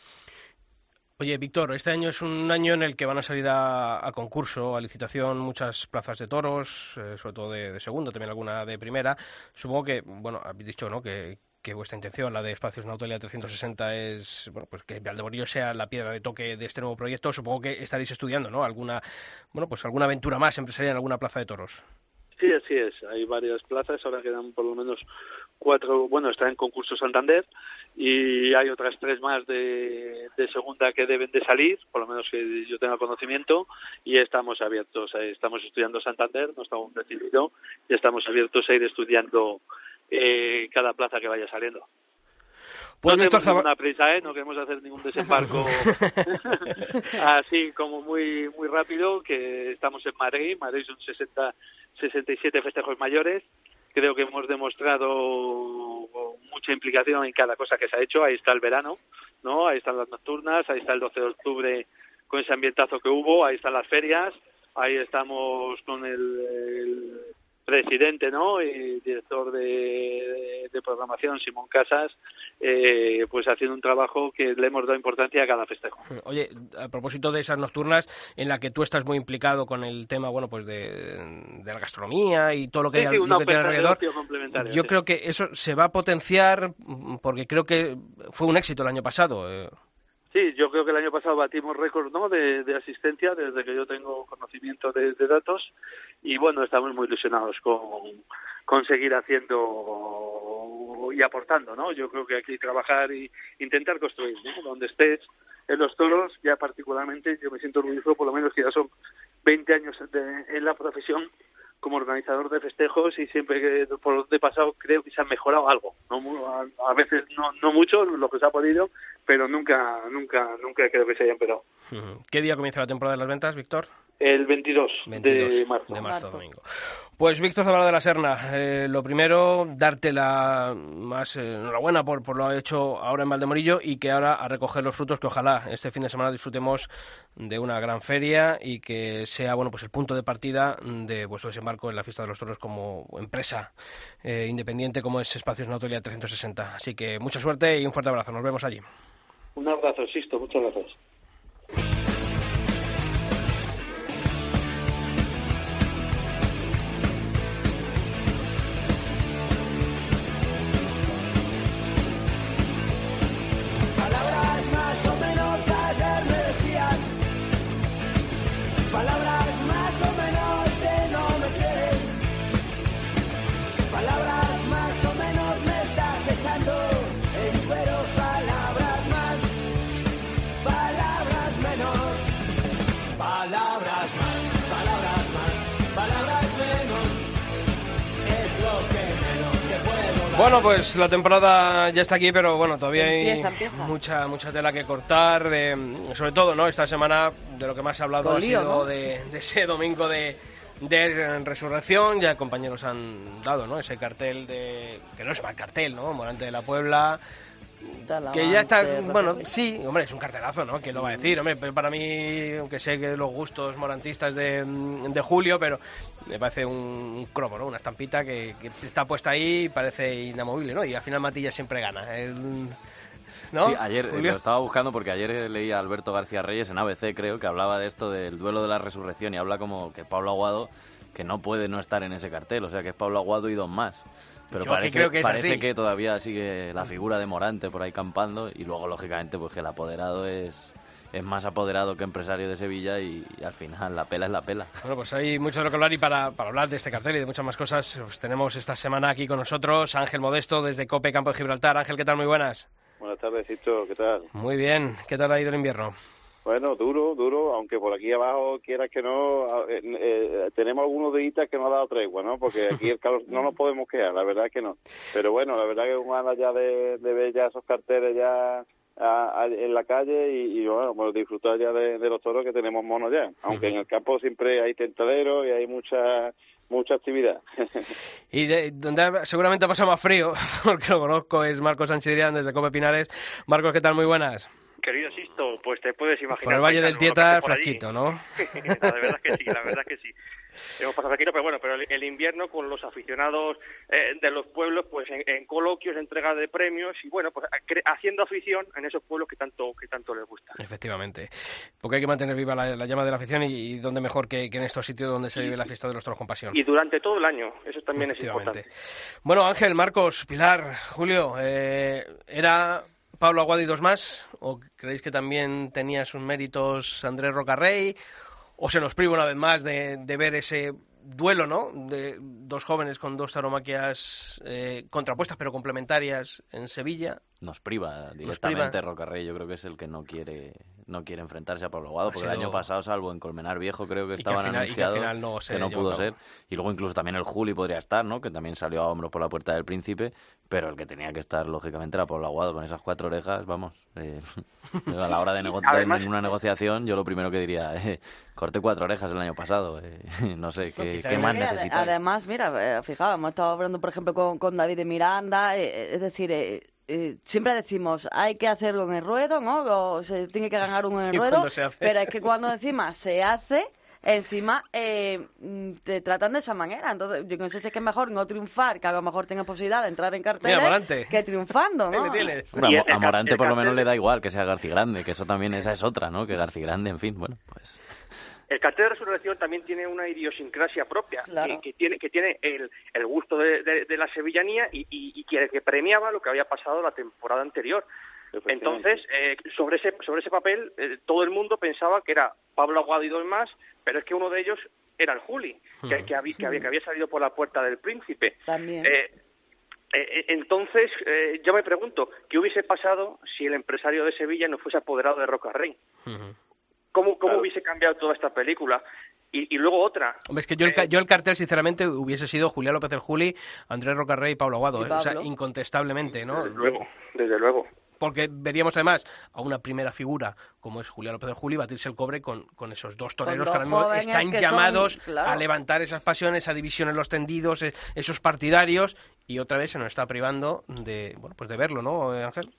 [SPEAKER 1] Oye, Víctor, este año es un año en el que van a salir a, a concurso, a licitación, muchas plazas de toros, eh, sobre todo de, de segundo, también alguna de primera. Supongo que, bueno, habéis dicho, ¿no?, que, que vuestra intención, la de Espacios Nautelia 360, es, bueno, pues que Valdemorillo sea la piedra de toque de este nuevo proyecto. Supongo que estaréis estudiando, ¿no?, alguna, bueno, pues alguna aventura más empresarial en alguna plaza de toros.
[SPEAKER 10] Sí, así es. Hay varias plazas, ahora quedan por lo menos cuatro, bueno, está en concurso Santander y hay otras tres más de, segunda que deben de salir, por lo menos que yo tenga conocimiento, y estamos abiertos, estamos estudiando Santander, no estamos decididos, y estamos abiertos a ir estudiando eh, cada plaza que vaya saliendo.
[SPEAKER 1] Pues
[SPEAKER 10] no tenemos ninguna prisa, ¿eh? No queremos hacer ningún desembarco así como muy muy rápido, que estamos en Madrid. Madrid son 60, 67 festejos mayores. Creo que hemos demostrado mucha implicación en cada cosa que se ha hecho. Ahí está el verano, ¿no? Ahí están las nocturnas, ahí está el 12 de octubre con ese ambientazo que hubo, ahí están las ferias, ahí estamos con el, el presidente, ¿no? Y director de, de programación, Simón Casas, eh, pues haciendo un trabajo que le hemos dado importancia a cada festejo.
[SPEAKER 1] Oye, a propósito de esas nocturnas en la que tú estás muy implicado con el tema, bueno, pues de, de la gastronomía y todo lo que,
[SPEAKER 10] Sí,
[SPEAKER 1] hay,
[SPEAKER 10] sí,
[SPEAKER 1] lo
[SPEAKER 10] una
[SPEAKER 1] que tiene alrededor, yo
[SPEAKER 10] sí.
[SPEAKER 1] creo que eso se va a potenciar porque creo que fue un éxito el año pasado.
[SPEAKER 10] Sí, yo creo que el año pasado batimos récord ¿no? de, asistencia desde que yo tengo conocimiento de, datos y bueno, estamos muy ilusionados con, con seguir haciendo y aportando, ¿no? Yo creo que hay que trabajar y intentar construir. Donde estés en los toros, ya particularmente yo me siento orgulloso, por lo menos que ya son 20 años en la profesión como organizador de festejos y siempre que por donde he pasado creo que se ha mejorado algo, no a, a veces no, no mucho lo que se ha podido, pero nunca nunca nunca creo que se haya empeorado.
[SPEAKER 1] Ujú. ¿Qué día comienza la temporada de las ventas, Víctor?
[SPEAKER 10] El 22,
[SPEAKER 1] 22
[SPEAKER 10] de marzo.
[SPEAKER 1] de marzo, domingo. Pues Víctor Zavala de la Serna, eh, lo primero, darte la más eh, enhorabuena por, por lo hecho ahora en Valdemorillo y que ahora a recoger los frutos que ojalá este fin de semana disfrutemos de una gran feria y que sea bueno pues el punto de partida de vuestro desembarco en la fiesta de los toros como empresa eh, independiente como es Espacios Nautelia 360. Así que mucha suerte y un fuerte abrazo. Nos vemos allí.
[SPEAKER 10] Un abrazo, Sisto, muchas gracias.
[SPEAKER 1] Bueno, pues la temporada ya está aquí, pero bueno, todavía hay
[SPEAKER 2] Empieza, empieza.
[SPEAKER 1] mucha mucha tela que cortar. De, sobre todo, ¿no? Esta semana de lo que más se ha hablado
[SPEAKER 2] Con
[SPEAKER 1] ha
[SPEAKER 2] lío,
[SPEAKER 1] sido
[SPEAKER 2] ¿no?
[SPEAKER 1] de, de ese domingo de, de resurrección. Ya compañeros han dado, ¿no? Ese cartel de que no es mal cartel, ¿no? Morante de la Puebla. Que ya está, bueno, sí, hombre, es un cartelazo, ¿no? ¿Quién lo va a decir? Hombre, para mí, aunque sé que los gustos morantistas de, de Julio, pero me parece un, un cromo, ¿no? Una estampita que, que está puesta ahí y parece inamovible, ¿no? Y al final Matilla siempre gana. El- ¿No?
[SPEAKER 3] Sí, ayer eh,
[SPEAKER 1] Julio?
[SPEAKER 3] lo estaba buscando porque ayer leí a Alberto García Reyes en ABC, creo, que hablaba de esto del duelo de la resurrección y habla como que Pablo Aguado que no puede no estar en ese cartel, o sea que es Pablo Aguado y dos más. Pero
[SPEAKER 1] Yo es que
[SPEAKER 3] parece,
[SPEAKER 1] creo que
[SPEAKER 3] parece
[SPEAKER 1] así.
[SPEAKER 3] que todavía sigue la figura de Morante por ahí campando y luego lógicamente pues que el apoderado es es más apoderado que empresario de Sevilla y, y al final la pela es la pela.
[SPEAKER 1] Bueno, pues hay mucho de lo que hablar y para, para hablar de este cartel y de muchas más cosas, pues tenemos esta semana aquí con nosotros Ángel Modesto desde Cope Campo de Gibraltar. Ángel, ¿qué tal? Muy buenas.
[SPEAKER 11] Buenas tardes, ¿qué tal?
[SPEAKER 1] Muy bien. ¿Qué tal ha ido el invierno?
[SPEAKER 11] Bueno, duro, duro, aunque por aquí abajo, quieras que no, eh, eh, tenemos algunos días que no ha dado tregua, ¿no? Porque aquí el calor no nos podemos quedar, la verdad es que no. Pero bueno, la verdad que uno ya de, de ver ya esos carteles ya a- en la calle y, y, bueno, pues disfrutar ya de, los toros que tenemos monos ya. Aunque en el campo siempre hay tentaderos y hay mucha mucha actividad.
[SPEAKER 1] Y de, donde seguramente ha pasado más frío, porque lo conozco, es Marcos Sanchidrián desde Cope Pinares. Marcos, ¿qué tal? Muy buenas.
[SPEAKER 12] Querido Sisto, pues te puedes imaginar.
[SPEAKER 1] Por el Valle del
[SPEAKER 12] Paisano, lo que
[SPEAKER 1] Tieta,
[SPEAKER 12] hace por allí.
[SPEAKER 1] fresquito, ¿no?
[SPEAKER 12] la verdad es que sí, la verdad es que sí. Hemos pasado fresquito, pero bueno, pero el, invierno con los aficionados eh, de los pueblos, pues en, en coloquios, entrega de premios y bueno, pues haciendo afición en esos pueblos que tanto que tanto les gusta.
[SPEAKER 1] Efectivamente. Porque hay que mantener viva la, la llama de la afición y, y dónde mejor que, que en estos sitios donde se vive la fiesta de los toros con pasión.
[SPEAKER 12] Y durante todo el año, eso también es importante.
[SPEAKER 1] Bueno, Ángel, Marcos, Pilar, Julio, eh, ¿era Pablo Aguado dos más? ¿O creéis que también tenía sus méritos Andrés Rocarrey? ¿O se nos priva una vez más de, de ver ese duelo, ¿no? De dos jóvenes con dos taromaquias eh, contrapuestas pero complementarias en Sevilla.
[SPEAKER 3] Nos priva directamente. Rocarrey, yo creo que es el que no quiere no quiere enfrentarse a Pablo Aguado,
[SPEAKER 1] Ha
[SPEAKER 3] porque el año pasado, salvo en Colmenar Viejo, creo que estaban
[SPEAKER 1] final- que
[SPEAKER 3] anunciados
[SPEAKER 1] no
[SPEAKER 3] que no
[SPEAKER 1] llevó
[SPEAKER 3] pudo ser. Y luego incluso también el Juli podría estar, ¿no? Que también salió a hombros por la puerta del Príncipe, pero el que tenía que estar, lógicamente, era Pablo Aguado, con esas cuatro orejas, vamos. eh, a la hora de, nego- de
[SPEAKER 12] Además-
[SPEAKER 3] en una negociación, yo lo primero que diría, eh, corté cuatro orejas el año pasado, eh, no sé, ¿qué,
[SPEAKER 1] no-
[SPEAKER 3] más necesitáis?
[SPEAKER 2] Además, mira, eh, fijaos, hemos estado hablando, por ejemplo, con, con David de Miranda, eh, es decir, eh, siempre decimos, hay que hacerlo en el ruedo, ¿no? O se tiene que ganar uno en el
[SPEAKER 1] ¿Y
[SPEAKER 2] ruedo,
[SPEAKER 1] cuándo se hace?
[SPEAKER 2] pero es que cuando encima se hace, encima eh, te tratan de esa manera. Entonces, yo no sé si es que es mejor no triunfar, que a lo mejor tengas posibilidad de entrar en carteles, que triunfando, ¿no?
[SPEAKER 3] Hombre, a, a Morante por lo menos le da igual que sea García Grande, que eso también, esa es otra, ¿no? Que García Grande, en fin, bueno, pues...
[SPEAKER 12] El cartel de resurrección también tiene una idiosincrasia propia,
[SPEAKER 2] Claro.
[SPEAKER 12] que, que tiene, que tiene el, el gusto de, de- de la sevillanía y, y, y que, que premiaba lo que había pasado la temporada anterior. Entonces, eh, sobre ese sobre ese papel, eh, todo el mundo pensaba que era Pablo Aguado y dos más, pero es que uno de ellos era el Juli, que, que había, que, había, que había salido por la puerta del príncipe.
[SPEAKER 2] También.
[SPEAKER 12] Eh, eh, entonces, eh, yo me pregunto, ¿qué hubiese pasado si el empresario de Sevilla no fuese apoderado de Rocarrey? ¿Cómo, cómo hubiese cambiado toda esta película? Y, y luego otra.
[SPEAKER 1] Hombre, es que yo el, ca- yo el cartel, sinceramente, hubiese sido Julián López del Juli, Andrés Rocarrey y Pablo Aguado.
[SPEAKER 2] Y
[SPEAKER 1] ¿eh? O sea, incontestablemente, ¿no?
[SPEAKER 12] Desde luego, desde luego.
[SPEAKER 1] Porque veríamos además a una primera figura como es Julián López del Juli batirse el cobre con, con esos dos toreros
[SPEAKER 2] dos
[SPEAKER 1] que ahora mismo están
[SPEAKER 2] que son-
[SPEAKER 1] llamados
[SPEAKER 2] claro.
[SPEAKER 1] a levantar esas pasiones, esa división en los tendidos, eh, esos partidarios, y otra vez se nos está privando de, bueno, pues de verlo, ¿no, eh, Ángel?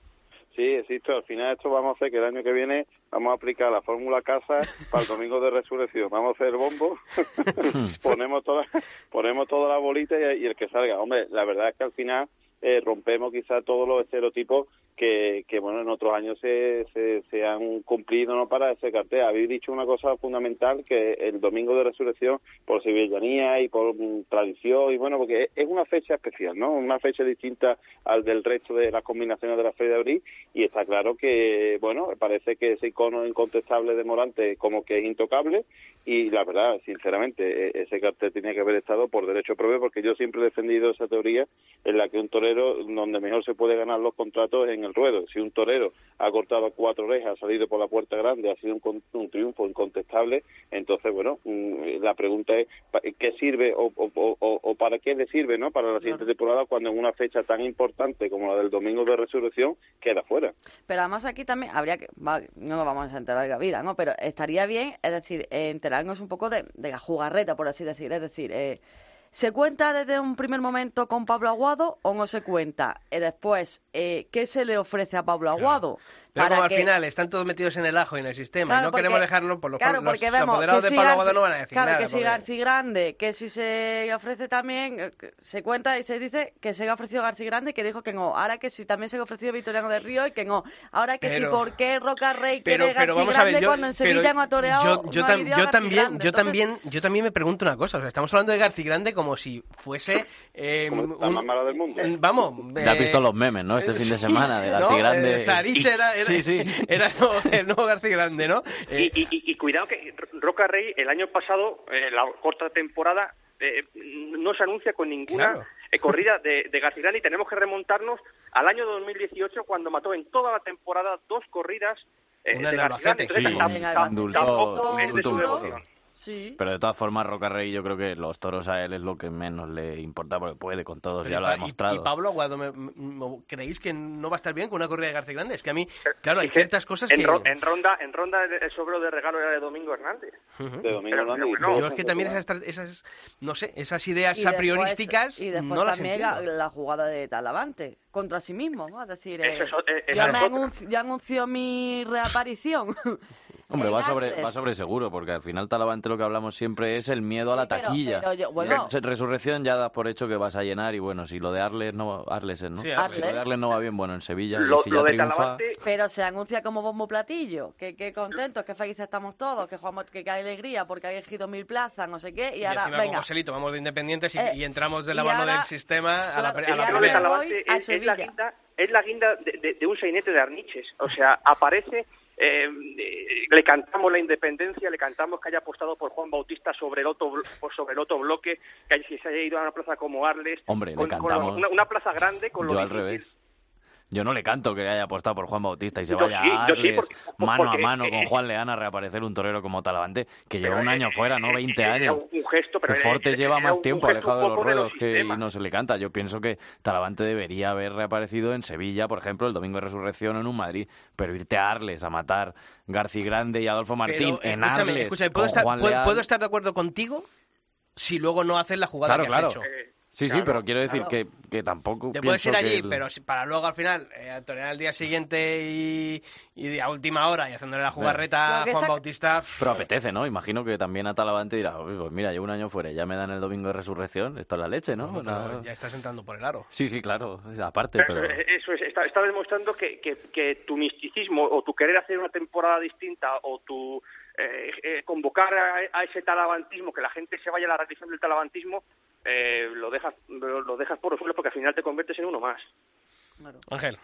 [SPEAKER 11] Sí, existe. Al final esto vamos a hacer que el año que viene vamos a aplicar la fórmula casa para el domingo de resurrección. Vamos a hacer el bombo, ponemos toda, ponemos toda la bolita y, y el que salga. Hombre, la verdad es que al final eh, rompemos quizás todos los estereotipos que, bueno, en otros años se, se, han cumplido no para ese cartel. Habéis dicho una cosa fundamental, que el domingo de resurrección, por sevillanía y por tradición, y bueno, porque es- una fecha especial, ¿no? Una fecha distinta al del resto de las combinaciones de la Feria de Abril, y está claro que, bueno, parece que ese icono incontestable de Morante como que es intocable, y la verdad, sinceramente, e- ese cartel tenía que haber estado por derecho propio, porque yo siempre he defendido esa teoría en la que un torero donde mejor se puede ganar los contratos en el ruedo. Si un torero ha cortado cuatro orejas, ha salido por la puerta grande, ha sido un, un triunfo incontestable, entonces, bueno, mm, la pregunta es ¿qué sirve o, o, o, para qué le sirve no para la siguiente temporada cuando en una fecha tan importante como la del Domingo de Resurrección queda fuera?
[SPEAKER 2] Pero además aquí también habría que, no nos vamos a enterar de la vida, ¿no? Pero estaría bien, es decir, eh, enterarnos un poco de, de la jugarreta, por así decir, es decir... Eh, ¿Se cuenta desde un primer momento con Pablo Aguado o no se cuenta? Y después, eh, ¿qué se le ofrece a Pablo Aguado?
[SPEAKER 1] Pero como al final están todos metidos en el ajo y en el sistema y no queremos dejarlo por los, claro, los, apoderados de Pablo Aguado no van a decir
[SPEAKER 2] claro,
[SPEAKER 1] nada.
[SPEAKER 2] que si García Grande, que si se ofrece también, eh, se cuenta y se dice que se le ha ofrecido García Grande y que dijo que no. Ahora que si también se le ha ofrecido Victoriano de Río y que no. Ahora que si por qué Roca Rey
[SPEAKER 1] pero,
[SPEAKER 2] quiere
[SPEAKER 1] pero
[SPEAKER 2] García Grande cuando en Sevilla no ha toreado
[SPEAKER 1] yo, yo, yo también, yo también, yo también me pregunto una cosa. O sea, estamos hablando de García Grande como si fuese eh,
[SPEAKER 11] la más mala del mundo.
[SPEAKER 1] Vamos.
[SPEAKER 3] Ya has visto eh, los memes, ¿no? Este fin de semana de García Grande.
[SPEAKER 1] era, era, sí, sí. era el nuevo García Grande, ¿no?
[SPEAKER 12] Y, y, cuidado que Roca Rey el año pasado, en la corta temporada, eh, no se anuncia con ninguna eh, corrida de, de García Grande y tenemos que remontarnos al año 2018 cuando mató en toda la temporada dos corridas
[SPEAKER 1] eh, de García Grande.
[SPEAKER 3] Entonces, tampoco es de su pero de todas formas, Rocarrey yo creo que los toros a él es lo que menos le importa porque puede con todos, ya lo ha demostrado.
[SPEAKER 1] Y, Pablo Aguado, ¿creéis que no va a estar bien con una corrida de García Grande? Es que a mí, claro, hay ciertas cosas
[SPEAKER 12] en
[SPEAKER 1] que...
[SPEAKER 12] en ronda, en ronda el sobro de regalo era de Domingo Hernández.
[SPEAKER 11] De Domingo Hernández.
[SPEAKER 1] yo es que también esas, esas, no sé, esas ideas a priorísticas
[SPEAKER 2] y después
[SPEAKER 1] no las
[SPEAKER 2] también
[SPEAKER 1] la,
[SPEAKER 2] la, jugada de Talavante contra sí mismo, ¿no? Es decir, eh,
[SPEAKER 12] eh,
[SPEAKER 2] ya, me anuncio, ya anunció mi reaparición.
[SPEAKER 3] Hombre, va sobre, va sobre seguro, porque al final Talavante lo que hablamos siempre es el miedo a la taquilla. Resurrección ya das por hecho que vas a llenar y bueno, si lo de Arles no, Arles, ¿no?
[SPEAKER 1] Sí,
[SPEAKER 3] Arles. Si lo de Arles no va bien, bueno, en Sevilla
[SPEAKER 12] lo,
[SPEAKER 3] y si ya triunfa...
[SPEAKER 2] Pero se anuncia como bombo platillo, que, que contentos, que felices estamos todos, que jugamos, que, hay alegría porque hay elegido mil plazas, no sé qué, y,
[SPEAKER 1] y
[SPEAKER 2] ahora, venga.
[SPEAKER 1] Joselito, vamos de independientes y,
[SPEAKER 2] Eh,
[SPEAKER 1] y entramos de la mano
[SPEAKER 2] ahora-
[SPEAKER 1] del sistema a la, a la primera.
[SPEAKER 12] Es, la guinda, es la guinda de, de- de un sainete de Arniches. O sea, aparece, eh, eh, le cantamos la independencia, le cantamos que haya apostado por Juan Bautista sobre el otro, por sobre el otro bloque, que se haya ido a una plaza como Arles.
[SPEAKER 3] Hombre, le
[SPEAKER 12] con- con
[SPEAKER 3] cantamos.
[SPEAKER 12] una, una plaza grande con lo
[SPEAKER 3] Yo al
[SPEAKER 12] difícil.
[SPEAKER 3] revés. Yo no le canto que haya apostado por Juan Bautista y se
[SPEAKER 12] Yo
[SPEAKER 3] vaya
[SPEAKER 12] sí,
[SPEAKER 3] a
[SPEAKER 12] sí,
[SPEAKER 3] Arles,
[SPEAKER 12] porque-
[SPEAKER 3] mano a mano con Juan Leán a reaparecer un torero como Talavante, que lleva un año
[SPEAKER 12] eh,
[SPEAKER 3] fuera, ¿no?
[SPEAKER 12] eh,
[SPEAKER 3] 20
[SPEAKER 12] era
[SPEAKER 3] años.
[SPEAKER 12] un gesto, pero
[SPEAKER 3] que Fortes lleva más tiempo alejado de los
[SPEAKER 12] poco de los
[SPEAKER 3] ruedos que no se le canta. Yo pienso que Talavante debería haber reaparecido en Sevilla, por ejemplo, el domingo de resurrección en un Madrid, pero irte a Arles a matar García Grande y Adolfo Martín
[SPEAKER 1] Pero,
[SPEAKER 3] en
[SPEAKER 1] escúchame,
[SPEAKER 3] Arles
[SPEAKER 1] escúchame,
[SPEAKER 3] con
[SPEAKER 1] ¿puedo, estar,
[SPEAKER 3] Juan
[SPEAKER 1] puedo- estar de acuerdo contigo si luego no haces la jugada
[SPEAKER 3] Claro,
[SPEAKER 1] que
[SPEAKER 3] claro.
[SPEAKER 1] has hecho.
[SPEAKER 12] Eh,
[SPEAKER 3] Sí, sí, pero quiero decir
[SPEAKER 2] claro.
[SPEAKER 3] que, que tampoco
[SPEAKER 1] Te puedes ir allí,
[SPEAKER 3] el-
[SPEAKER 1] pero para luego al final eh, torear el día siguiente y, y a última hora y haciéndole la jugarreta a Juan
[SPEAKER 2] está-
[SPEAKER 1] Bautista.
[SPEAKER 3] Pero apetece, ¿no? Imagino que también a Talavante dirá, "Uy, pues mira, llevo un año fuera, y ya me dan el domingo de resurrección, esto es la leche, ¿no?
[SPEAKER 1] Ya estás entrando por el aro.
[SPEAKER 3] Sí, sí, claro, aparte, pero...
[SPEAKER 12] Eh, Eso es, está, está demostrando que, que, que tu misticismo o tu querer hacer una temporada distinta o tu eh, eh, convocar a, a ese talabantismo, que la gente se vaya a la religión del talabantismo, eh, lo dejas lo, lo dejas por los suelos porque al final te conviertes en uno más.
[SPEAKER 1] Ángel.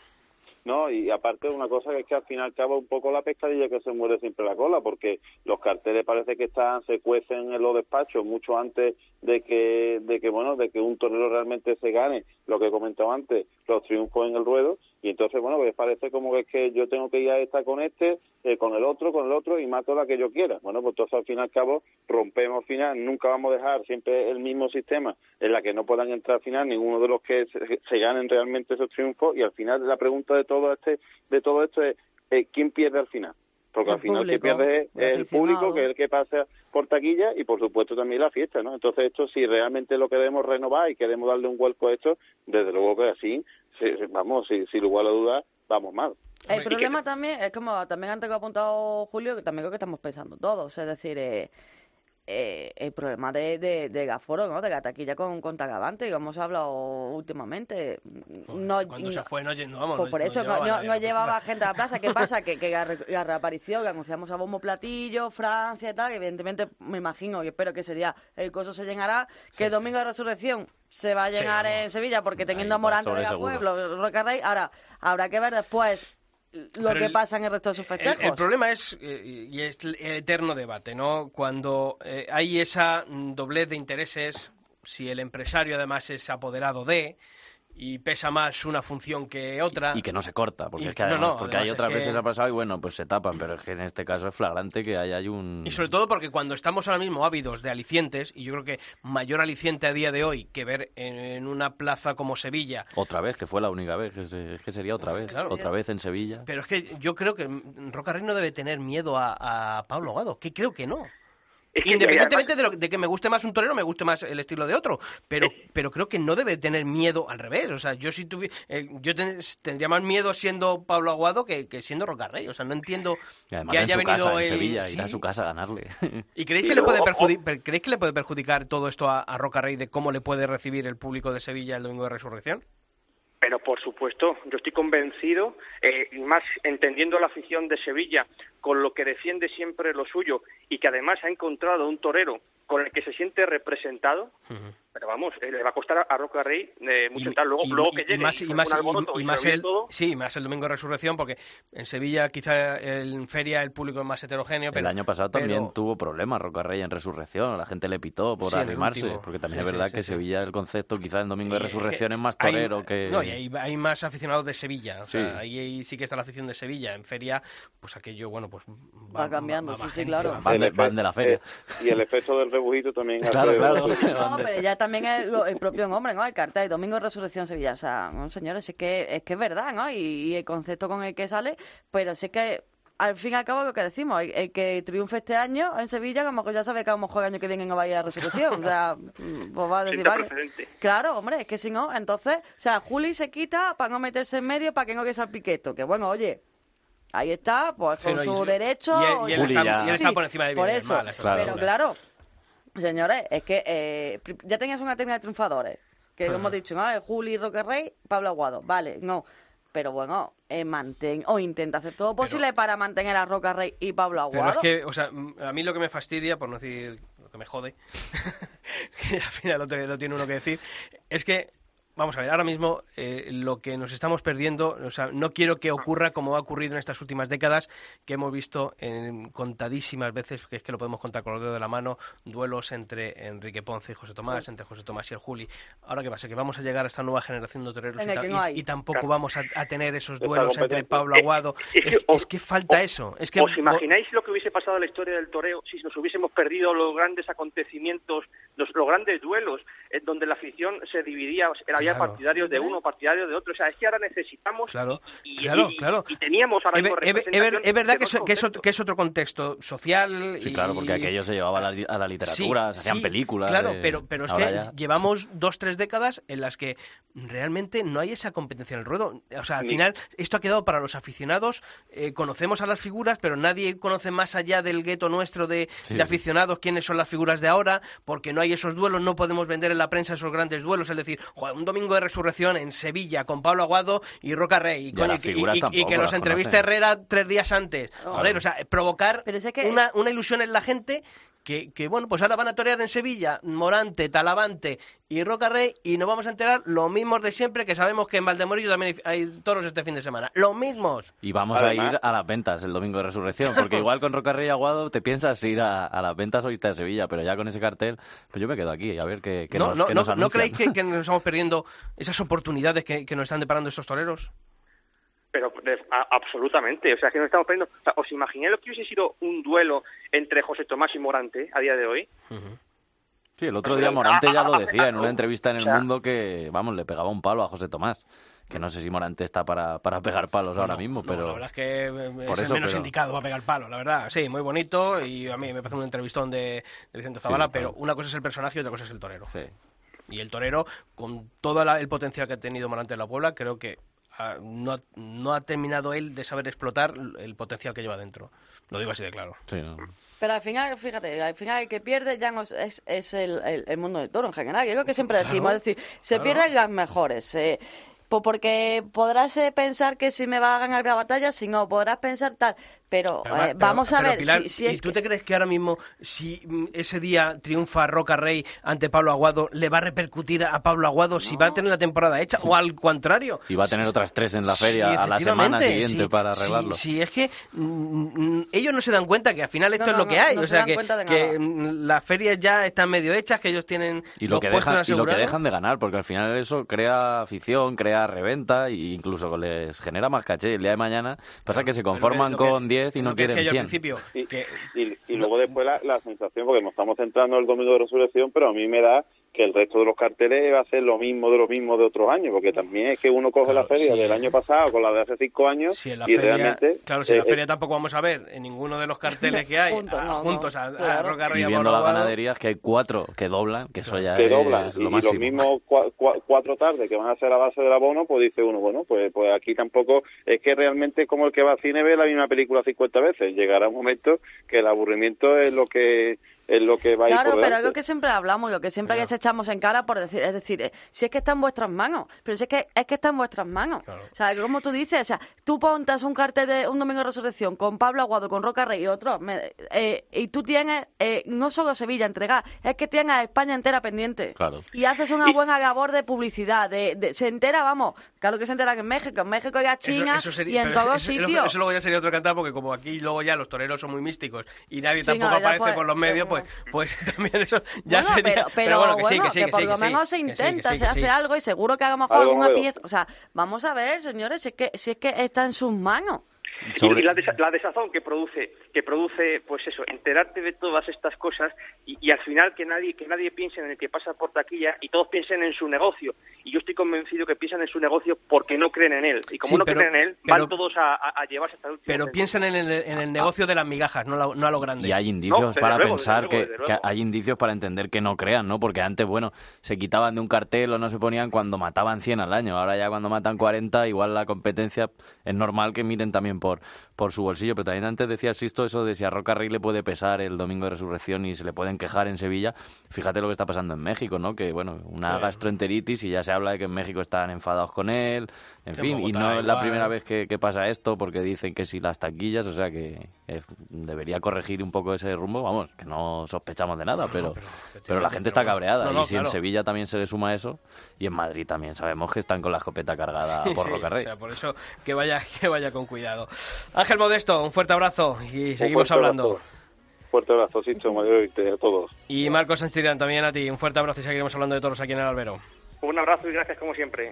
[SPEAKER 11] No, y aparte una cosa que es que al final acaba un poco la pescadilla que se muere siempre la cola, porque los carteles parece que están, se cuecen en los despachos mucho antes de que, de que bueno, de que un torero realmente se gane, lo que he comentado antes, los triunfos en el ruedo, y entonces bueno, pues parece como que es que yo tengo que ir a esta con este, eh, con el otro, con el otro, y mato la que yo quiera. Bueno, pues entonces al fin y al cabo rompemos al final, nunca vamos a dejar siempre el mismo sistema en la que no puedan entrar al final ninguno de los que se, se ganen realmente esos triunfos, y al final la pregunta de todo este, de todo esto es eh, ¿quién pierde al final? Porque
[SPEAKER 2] El
[SPEAKER 11] al final el que
[SPEAKER 2] público,
[SPEAKER 11] pierde es
[SPEAKER 2] el
[SPEAKER 11] público, que es el que pasa por taquilla y por supuesto también la fiesta, ¿no? Entonces esto, si realmente lo queremos renovar y queremos darle un vuelco a esto, desde luego que así, vamos, si- sin lugar a dudas, vamos mal.
[SPEAKER 2] El problema también es como también antes que ha apuntado Julio, que también creo que estamos pensando todos, es decir, eh, eh, el problema de, de, de Gaforo, ¿no? De la taquilla con, con Talavante, como hemos hablado últimamente. No,
[SPEAKER 1] Cuando se fue, no, no, vamos,
[SPEAKER 2] pues por
[SPEAKER 1] no
[SPEAKER 2] eso no,
[SPEAKER 1] llevaba
[SPEAKER 2] no-
[SPEAKER 1] la
[SPEAKER 2] llevaba gente a la plaza. ¿Qué pasa? que, que la, re- la reaparición que anunciamos a bombo platillo, Francia y tal, que evidentemente me imagino y espero que ese día el coso se llenará, que el domingo de resurrección se va a
[SPEAKER 1] Sí,
[SPEAKER 2] llenar en Sevilla porque teniendo a Morante de
[SPEAKER 3] seguro.
[SPEAKER 2] Pueblo, Roca Rey, ahora habrá que ver después lo
[SPEAKER 1] Pero
[SPEAKER 2] que
[SPEAKER 1] el-
[SPEAKER 2] pasa en el resto de sus festejos.
[SPEAKER 1] el problema es, eh, y es el eterno debate, ¿no? Cuando eh, hay esa doblez de intereses, si el empresario además es apoderado de, y pesa más una función que otra.
[SPEAKER 3] Y que no se corta, porque
[SPEAKER 1] Y
[SPEAKER 3] es que
[SPEAKER 1] no,
[SPEAKER 3] además-
[SPEAKER 1] no,
[SPEAKER 3] porque hay otras
[SPEAKER 1] que-
[SPEAKER 3] veces ha pasado y bueno, pues se tapan, pero es que en este caso es flagrante que hay, hay un...
[SPEAKER 1] Y sobre todo porque cuando estamos ahora mismo ávidos de alicientes, y yo creo que mayor aliciente a día de hoy que ver en, en una plaza como Sevilla,
[SPEAKER 3] Otra vez, que fue la única vez, que, se- es que sería otra vez,
[SPEAKER 1] Claro.
[SPEAKER 3] otra vez en Sevilla.
[SPEAKER 1] pero es que yo creo que Roca Rey no debe tener miedo a, a Pablo Gado, que creo que no.
[SPEAKER 12] Es que,
[SPEAKER 1] Independientemente de, lo- de que me guste más un torero, me guste más el estilo de otro, pero pero creo que no debe tener miedo al revés. O sea, yo si tuvi- eh, yo ten- tendría más miedo siendo Pablo Aguado que, que siendo Roca Rey. O sea, no entiendo
[SPEAKER 3] Y además
[SPEAKER 1] que
[SPEAKER 3] en
[SPEAKER 1] haya
[SPEAKER 3] su
[SPEAKER 1] venido
[SPEAKER 3] casa, en
[SPEAKER 1] el-
[SPEAKER 3] Sevilla, ir a su casa a ganarle.
[SPEAKER 1] ¿Y creéis
[SPEAKER 12] Y
[SPEAKER 1] que, le puede ¿creéis que le puede perjudicar todo esto a, a Roca Rey de cómo le puede recibir el público de Sevilla el domingo de resurrección?
[SPEAKER 12] Pero por supuesto, yo estoy convencido, eh, más entendiendo la afición de Sevilla con lo que defiende siempre lo suyo y que además ha encontrado un torero con el que se siente representado, pero vamos, eh, le va a costar a, a Roca Rey eh, mucho entrar. Luego,
[SPEAKER 1] y-
[SPEAKER 12] luego
[SPEAKER 1] y-
[SPEAKER 12] que
[SPEAKER 1] y
[SPEAKER 12] llegue
[SPEAKER 1] más,
[SPEAKER 12] y
[SPEAKER 1] más,
[SPEAKER 12] un alboroto
[SPEAKER 1] y- más
[SPEAKER 12] se olvide
[SPEAKER 1] el,
[SPEAKER 12] todo,
[SPEAKER 1] sí, más el domingo de resurrección, porque en Sevilla quizá en feria el público es más heterogéneo. Pero,
[SPEAKER 3] el año pasado también
[SPEAKER 1] pero-
[SPEAKER 3] tuvo problemas Roca Rey en Resurrección, la gente le pitó por
[SPEAKER 1] Sí, el
[SPEAKER 3] arrimarse, porque también
[SPEAKER 1] Sí,
[SPEAKER 3] es
[SPEAKER 1] sí,
[SPEAKER 3] verdad
[SPEAKER 1] sí,
[SPEAKER 3] que
[SPEAKER 1] sí.
[SPEAKER 3] Sevilla el concepto quizá en Domingo de
[SPEAKER 1] Y es que
[SPEAKER 3] Resurrección es más
[SPEAKER 1] hay-
[SPEAKER 3] torero que...
[SPEAKER 1] No, y hay, hay más aficionados de Sevilla. O sea,
[SPEAKER 3] Sí.
[SPEAKER 1] ahí, ahí sí que está la afición de Sevilla. En feria, pues aquello, bueno, pues
[SPEAKER 2] Va cambiando, sí,
[SPEAKER 1] más
[SPEAKER 2] sí,
[SPEAKER 1] gente,
[SPEAKER 2] claro.
[SPEAKER 1] va-
[SPEAKER 3] Van de,
[SPEAKER 11] El
[SPEAKER 3] van de la feria.
[SPEAKER 11] Eh, y el efecto del rebujito también.
[SPEAKER 3] Claro, claro.
[SPEAKER 2] No, pero ya también es lo- el propio nombre, ¿no? El cartel, Domingo de Resurrección Sevilla. O sea, no, señores, es que, es que es verdad, ¿no? Y, y el concepto con el que sale, pero sí que al fin y al cabo lo que decimos, el, el que triunfe este año en Sevilla, como que ya sabe que a lo mejor el año que viene no va a ir a Resurrección. O sea, mm, pues va a decir, vale. Claro, hombre, es que si no, entonces, o sea, Juli se quita para no meterse en medio para que no que sea piqueto. Que bueno, oye, ahí está, pues
[SPEAKER 1] Sí,
[SPEAKER 2] con
[SPEAKER 1] y-
[SPEAKER 2] su derecho.
[SPEAKER 1] y él- y él
[SPEAKER 2] oye,
[SPEAKER 3] está- y él
[SPEAKER 1] está por encima de
[SPEAKER 2] Por
[SPEAKER 1] bien mal, eso
[SPEAKER 3] Claro.
[SPEAKER 2] pero claro, señores, es que eh, ya tenías una terna de triunfadores. Que hemos dicho, ¿no? Juli, Roque Rey, Pablo Aguado. Vale, no. Pero bueno, eh, mantén o intenta hacer todo posible para mantener a Roca Rey y Pablo
[SPEAKER 1] Pero
[SPEAKER 2] Aguado.
[SPEAKER 1] es que, o sea, mm, a mí lo que me fastidia, por no decir lo que me jode, que al final lo, te- lo tiene uno que decir, es que, vamos a ver, ahora mismo eh, lo que nos estamos perdiendo, o sea, no quiero que ocurra como ha ocurrido en estas últimas décadas, que hemos visto en contadísimas veces, que es que lo podemos contar con los dedos de la mano, duelos entre Enrique Ponce y José Tomás, entre José Tomás y el Juli. Ahora, ¿qué pasa? Que vamos a llegar a esta nueva generación de toreros y,
[SPEAKER 2] Venga,
[SPEAKER 1] ta-
[SPEAKER 2] que
[SPEAKER 1] y-
[SPEAKER 2] no hay.
[SPEAKER 1] y tampoco
[SPEAKER 12] Claro.
[SPEAKER 1] vamos a, a tener esos duelos entre. Pablo
[SPEAKER 12] Eh,
[SPEAKER 1] Aguado.
[SPEAKER 12] es que
[SPEAKER 1] Es,
[SPEAKER 12] os-
[SPEAKER 1] es que falta
[SPEAKER 12] os-
[SPEAKER 1] eso. Es que
[SPEAKER 12] ¿Os imagináis lo que hubiese pasado en la historia del toreo si nos hubiésemos perdido los grandes acontecimientos, los, los grandes duelos, en donde la afición se dividía, sea, había
[SPEAKER 1] Claro.
[SPEAKER 12] partidarios de uno, partidarios de otro? O sea, es que ahora necesitamos.
[SPEAKER 1] Claro,
[SPEAKER 12] y,
[SPEAKER 1] claro,
[SPEAKER 12] y-
[SPEAKER 1] claro.
[SPEAKER 12] y teníamos ahora
[SPEAKER 1] Es,
[SPEAKER 12] mismo
[SPEAKER 1] es verdad que, es, que es otro, que es otro contexto social.
[SPEAKER 3] Sí,
[SPEAKER 1] y-
[SPEAKER 3] claro, porque aquello se llevaba a la, li- a la literatura, se hacían
[SPEAKER 1] sí,
[SPEAKER 3] películas.
[SPEAKER 1] Claro,
[SPEAKER 3] eh,
[SPEAKER 1] pero, pero es
[SPEAKER 3] ahora
[SPEAKER 1] que
[SPEAKER 3] ya-
[SPEAKER 1] llevamos dos, tres décadas en las que realmente no hay esa competencia en el ruedo. O sea, al
[SPEAKER 12] Ni-
[SPEAKER 1] final esto ha quedado para los aficionados. eh, conocemos a las figuras, pero nadie conoce más allá del gueto nuestro de,
[SPEAKER 3] Sí,
[SPEAKER 1] de aficionados quiénes son las figuras de ahora, porque no hay esos duelos, no podemos vender en la prensa esos grandes duelos. Es decir, joder, un domingo de resurrección en Sevilla con Pablo Aguado y Roca Rey. Y, coño, que nos
[SPEAKER 3] las
[SPEAKER 1] entreviste. Herrera tres días antes.
[SPEAKER 2] Oh.
[SPEAKER 1] Joder, o sea, provocar
[SPEAKER 2] Pero es que-
[SPEAKER 1] una, una ilusión en la gente que, que, bueno, pues ahora van a torear en Sevilla, Morante, Talavante y Roca Rey y nos vamos a enterar los mismos de siempre que sabemos que en Valdemorillo también hay, hay toros este fin de semana. Los mismos.
[SPEAKER 3] Y vamos a ir a las ventas el domingo de resurrección, porque igual con Rocarrey y Aguado te piensas ir a, a las ventas irte a Sevilla, pero ya con ese cartel, pues yo me quedo aquí a ver qué, qué
[SPEAKER 1] ¿No,
[SPEAKER 3] nos,
[SPEAKER 1] no,
[SPEAKER 3] qué
[SPEAKER 1] no,
[SPEAKER 3] nos
[SPEAKER 1] ¿no
[SPEAKER 3] anuncian.
[SPEAKER 1] creéis que, que nos estamos perdiendo esas oportunidades que, que nos están deparando estos toreros?
[SPEAKER 12] Pero de- a- absolutamente, o sea, que nos estamos perdiendo. O sea, ¿Os imagináis lo que hubiese sido un duelo entre José Tomás y Morante a día de hoy?
[SPEAKER 3] Sí, el otro día Morante ya lo decía en una entrevista en El Mundo que, vamos, le pegaba un palo a José Tomás. Que no sé si Morante está para, para pegar palos ahora
[SPEAKER 1] No,
[SPEAKER 3] mismo,
[SPEAKER 1] no,
[SPEAKER 3] pero...
[SPEAKER 1] La verdad es que eh,
[SPEAKER 3] Por
[SPEAKER 1] es
[SPEAKER 3] eso,
[SPEAKER 1] el menos
[SPEAKER 3] pero-
[SPEAKER 1] indicado para pegar palo, la verdad. Sí, muy bonito y a mí me parece un entrevistón de, de Vicente Zavala, pero una cosa es el personaje y otra cosa es el torero.
[SPEAKER 3] Sí.
[SPEAKER 1] Y el torero, con todo la- el potencial que ha tenido Morante en la Puebla, creo que no, ha, no ha terminado él de saber explotar el potencial que lleva dentro. Lo digo así de claro.
[SPEAKER 3] Sí, no.
[SPEAKER 2] Pero al final, fíjate, al final el que pierde ya no es, es, el, el- el mundo del toro en general. Es lo que siempre decimos, es decir, se
[SPEAKER 1] claro.
[SPEAKER 2] pierden las mejores. eh, po- porque podrás eh, pensar que si me va a ganar la batalla, si no, podrás pensar tal. Pero,
[SPEAKER 1] Pero,
[SPEAKER 2] eh,
[SPEAKER 1] pero-
[SPEAKER 2] vamos a
[SPEAKER 1] pero,
[SPEAKER 2] ver,
[SPEAKER 1] Pilar,
[SPEAKER 2] si, si
[SPEAKER 1] ¿y
[SPEAKER 2] es
[SPEAKER 1] tú
[SPEAKER 2] que-
[SPEAKER 1] te crees que ahora mismo, si mm, ese día triunfa Roca Rey ante Pablo Aguado, le va a repercutir a Pablo Aguado si va a tener la temporada hecha o al contrario?
[SPEAKER 3] Y va a tener otras tres en la
[SPEAKER 1] Sí,
[SPEAKER 3] feria a la semana siguiente
[SPEAKER 1] sí,
[SPEAKER 3] para arreglarlo.
[SPEAKER 1] Sí, es que mm, mm, ellos no se dan cuenta que al final esto
[SPEAKER 2] No,
[SPEAKER 1] es
[SPEAKER 2] no,
[SPEAKER 1] lo que hay.
[SPEAKER 2] no
[SPEAKER 1] o
[SPEAKER 2] se
[SPEAKER 1] sea,
[SPEAKER 2] dan
[SPEAKER 1] que, que las ferias ya están medio hechas, que ellos tienen
[SPEAKER 3] Y lo,
[SPEAKER 1] los
[SPEAKER 3] que dejan, y lo que
[SPEAKER 1] asegurados.
[SPEAKER 3] dejan de ganar, porque al final eso crea afición, crea reventa e incluso les genera más caché. El día de mañana pasa que se conforman con 10 y
[SPEAKER 1] lo
[SPEAKER 3] no
[SPEAKER 1] que decía
[SPEAKER 3] quieren
[SPEAKER 1] yo
[SPEAKER 3] 100.
[SPEAKER 1] al principio,
[SPEAKER 11] Y,
[SPEAKER 1] que
[SPEAKER 11] y, y luego después la, la sensación, porque nos estamos centrando en el domingo de resurrección, pero a mí me da que el resto de los carteles va a ser lo mismo de lo mismo de otros años, porque también es que uno coge
[SPEAKER 1] Claro,
[SPEAKER 11] la feria
[SPEAKER 1] sí.
[SPEAKER 11] del año pasado con la de hace cinco años
[SPEAKER 1] Si en la
[SPEAKER 11] y
[SPEAKER 1] feria,
[SPEAKER 11] realmente...
[SPEAKER 1] claro, si en la
[SPEAKER 11] eh,
[SPEAKER 1] feria tampoco vamos a ver en ninguno de los carteles que hay
[SPEAKER 2] Juntos,
[SPEAKER 1] a-
[SPEAKER 2] no,
[SPEAKER 1] juntos a, a
[SPEAKER 2] claro.
[SPEAKER 1] Roca Rey
[SPEAKER 3] Y
[SPEAKER 1] a
[SPEAKER 3] viendo las ganaderías que hay cuatro que doblan, que eso ya
[SPEAKER 11] que
[SPEAKER 3] es
[SPEAKER 11] doblan
[SPEAKER 3] lo
[SPEAKER 11] y, y
[SPEAKER 3] máximo.
[SPEAKER 11] los mismos cua- cua- cuatro tardes que van a ser la base del abono, pues dice uno, bueno, pues pues aquí tampoco es que realmente es como el que va al cine ve la misma película 50 veces. Llegará un momento que el aburrimiento es lo que es lo que va a ir
[SPEAKER 2] Claro,
[SPEAKER 11] por
[SPEAKER 2] pero algo que siempre hablamos, lo que siempre que se echamos en cara por decir, es decir, eh, si es que está en vuestras manos, pero si es que es que está en vuestras manos. O sea, como tú dices, o sea, tú pontas un cartel de un domingo de resurrección con Pablo Aguado, con Roca Rey y otros, eh, y tú tienes eh, no solo Sevilla entregar, es que tienes a España entera pendiente.
[SPEAKER 3] Claro.
[SPEAKER 2] Y haces una buena labor de publicidad, de, de- se entera, vamos, claro que se entera que en México, en México y a
[SPEAKER 1] Eso-
[SPEAKER 2] China
[SPEAKER 1] eso sería-
[SPEAKER 2] y en todos
[SPEAKER 1] eso- eso-
[SPEAKER 2] sitios.
[SPEAKER 1] Eso, luego ya sería otro cantar porque como aquí luego ya los toreros son muy místicos y nadie
[SPEAKER 2] Sí,
[SPEAKER 1] tampoco
[SPEAKER 2] no,
[SPEAKER 1] aparece
[SPEAKER 2] pues-
[SPEAKER 1] por los medios, pues, pues también eso ya
[SPEAKER 2] Bueno,
[SPEAKER 1] sería...
[SPEAKER 2] pero, pero,
[SPEAKER 1] bueno, que sí,
[SPEAKER 2] bueno,
[SPEAKER 1] que sí, que
[SPEAKER 2] por
[SPEAKER 1] sí,
[SPEAKER 2] lo
[SPEAKER 1] que sí,
[SPEAKER 2] menos se
[SPEAKER 1] que sí, que
[SPEAKER 2] intenta,
[SPEAKER 1] sí,
[SPEAKER 2] se
[SPEAKER 1] que
[SPEAKER 2] hace
[SPEAKER 1] sí.
[SPEAKER 2] algo y seguro que a lo mejor alguna pieza. O sea, vamos a ver, señores, si es que, si es que está en sus manos.
[SPEAKER 12] Y, y la, desa- la desazón que produce, que produce, pues eso, enterarte de todas estas cosas y, y al final que nadie, que nadie piense en el que pasa por taquilla y todos piensen en su negocio. Y yo estoy convencido que piensan en su negocio porque no creen en él. Y como
[SPEAKER 1] Sí,
[SPEAKER 12] no
[SPEAKER 1] pero-
[SPEAKER 12] creen en él,
[SPEAKER 1] pero-
[SPEAKER 12] van todos a, a- a llevarse hasta el último.
[SPEAKER 1] Pero piensan en el, en el negocio de las migajas, no, la- no a lo grande.
[SPEAKER 3] Y hay indicios
[SPEAKER 12] No,
[SPEAKER 3] para
[SPEAKER 12] luego,
[SPEAKER 3] pensar
[SPEAKER 12] desde
[SPEAKER 3] que,
[SPEAKER 12] luego, desde
[SPEAKER 3] que
[SPEAKER 12] luego.
[SPEAKER 3] hay indicios para entender que no crean, ¿no? Porque antes, bueno, se quitaban de un cartel o no se ponían cuando mataban 100 al año. Ahora ya cuando matan 40, igual la competencia es normal que miren también por, por su bolsillo. Pero también antes decía Sisto eso de si a Roca Rey le puede pesar el domingo de resurrección y se le pueden quejar en Sevilla. Fíjate lo que está pasando en México, ¿no? Que, bueno, una
[SPEAKER 1] Sí.
[SPEAKER 3] gastroenteritis y ya se habla de que en México están enfadados con él. En
[SPEAKER 1] En
[SPEAKER 3] fin, y no es la primera vez que, que pasa esto porque dicen que si las taquillas, o sea que eh, debería corregir un poco ese rumbo, vamos, que no sospechamos de nada, pero, pero, la gente está
[SPEAKER 1] pero
[SPEAKER 3] cabreada
[SPEAKER 1] No, no,
[SPEAKER 3] y si en
[SPEAKER 1] claro.
[SPEAKER 3] Sevilla también se le suma eso y en Madrid también sabemos que están con la escopeta cargada por
[SPEAKER 1] Sí,
[SPEAKER 3] Roca Rey.
[SPEAKER 1] o sea, por eso que vaya, que vaya con cuidado. Ángel Modesto, un fuerte abrazo y
[SPEAKER 11] Un
[SPEAKER 1] seguimos hablando.
[SPEAKER 11] abrazo. Fuerte abrazo, Sisto, Mario, y a todos.
[SPEAKER 1] Y Marcos Sanchirán, también a ti, un fuerte abrazo y seguiremos hablando de toros aquí en el albero.
[SPEAKER 12] Un abrazo y gracias como siempre.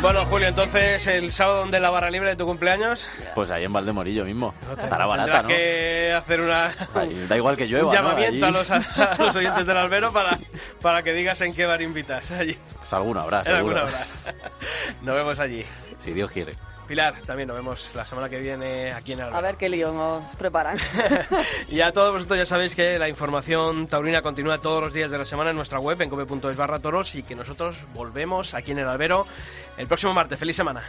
[SPEAKER 1] Bueno, Julio, entonces el sábado de la barra libre de tu cumpleaños.
[SPEAKER 3] Pues ahí en Valdemorillo mismo. Estará barata, ¿no?
[SPEAKER 1] que hacer una,
[SPEAKER 3] Ahí, da igual que llueva,
[SPEAKER 1] llamamiento a, los, a los oyentes del albero para, para que digas en qué bar invitas allí.
[SPEAKER 3] Alguno habrá, seguro.
[SPEAKER 1] alguna hora. Nos vemos allí.
[SPEAKER 3] Si Dios quiere.
[SPEAKER 1] Pilar, también nos vemos la semana que viene aquí en el
[SPEAKER 2] A ver qué lío nos preparan.
[SPEAKER 1] Y a todos vosotros ya sabéis que la información taurina continúa todos los días de la semana en nuestra web, en cope.es barra toros, y que nosotros volvemos aquí en el albero el próximo martes. ¡Feliz semana!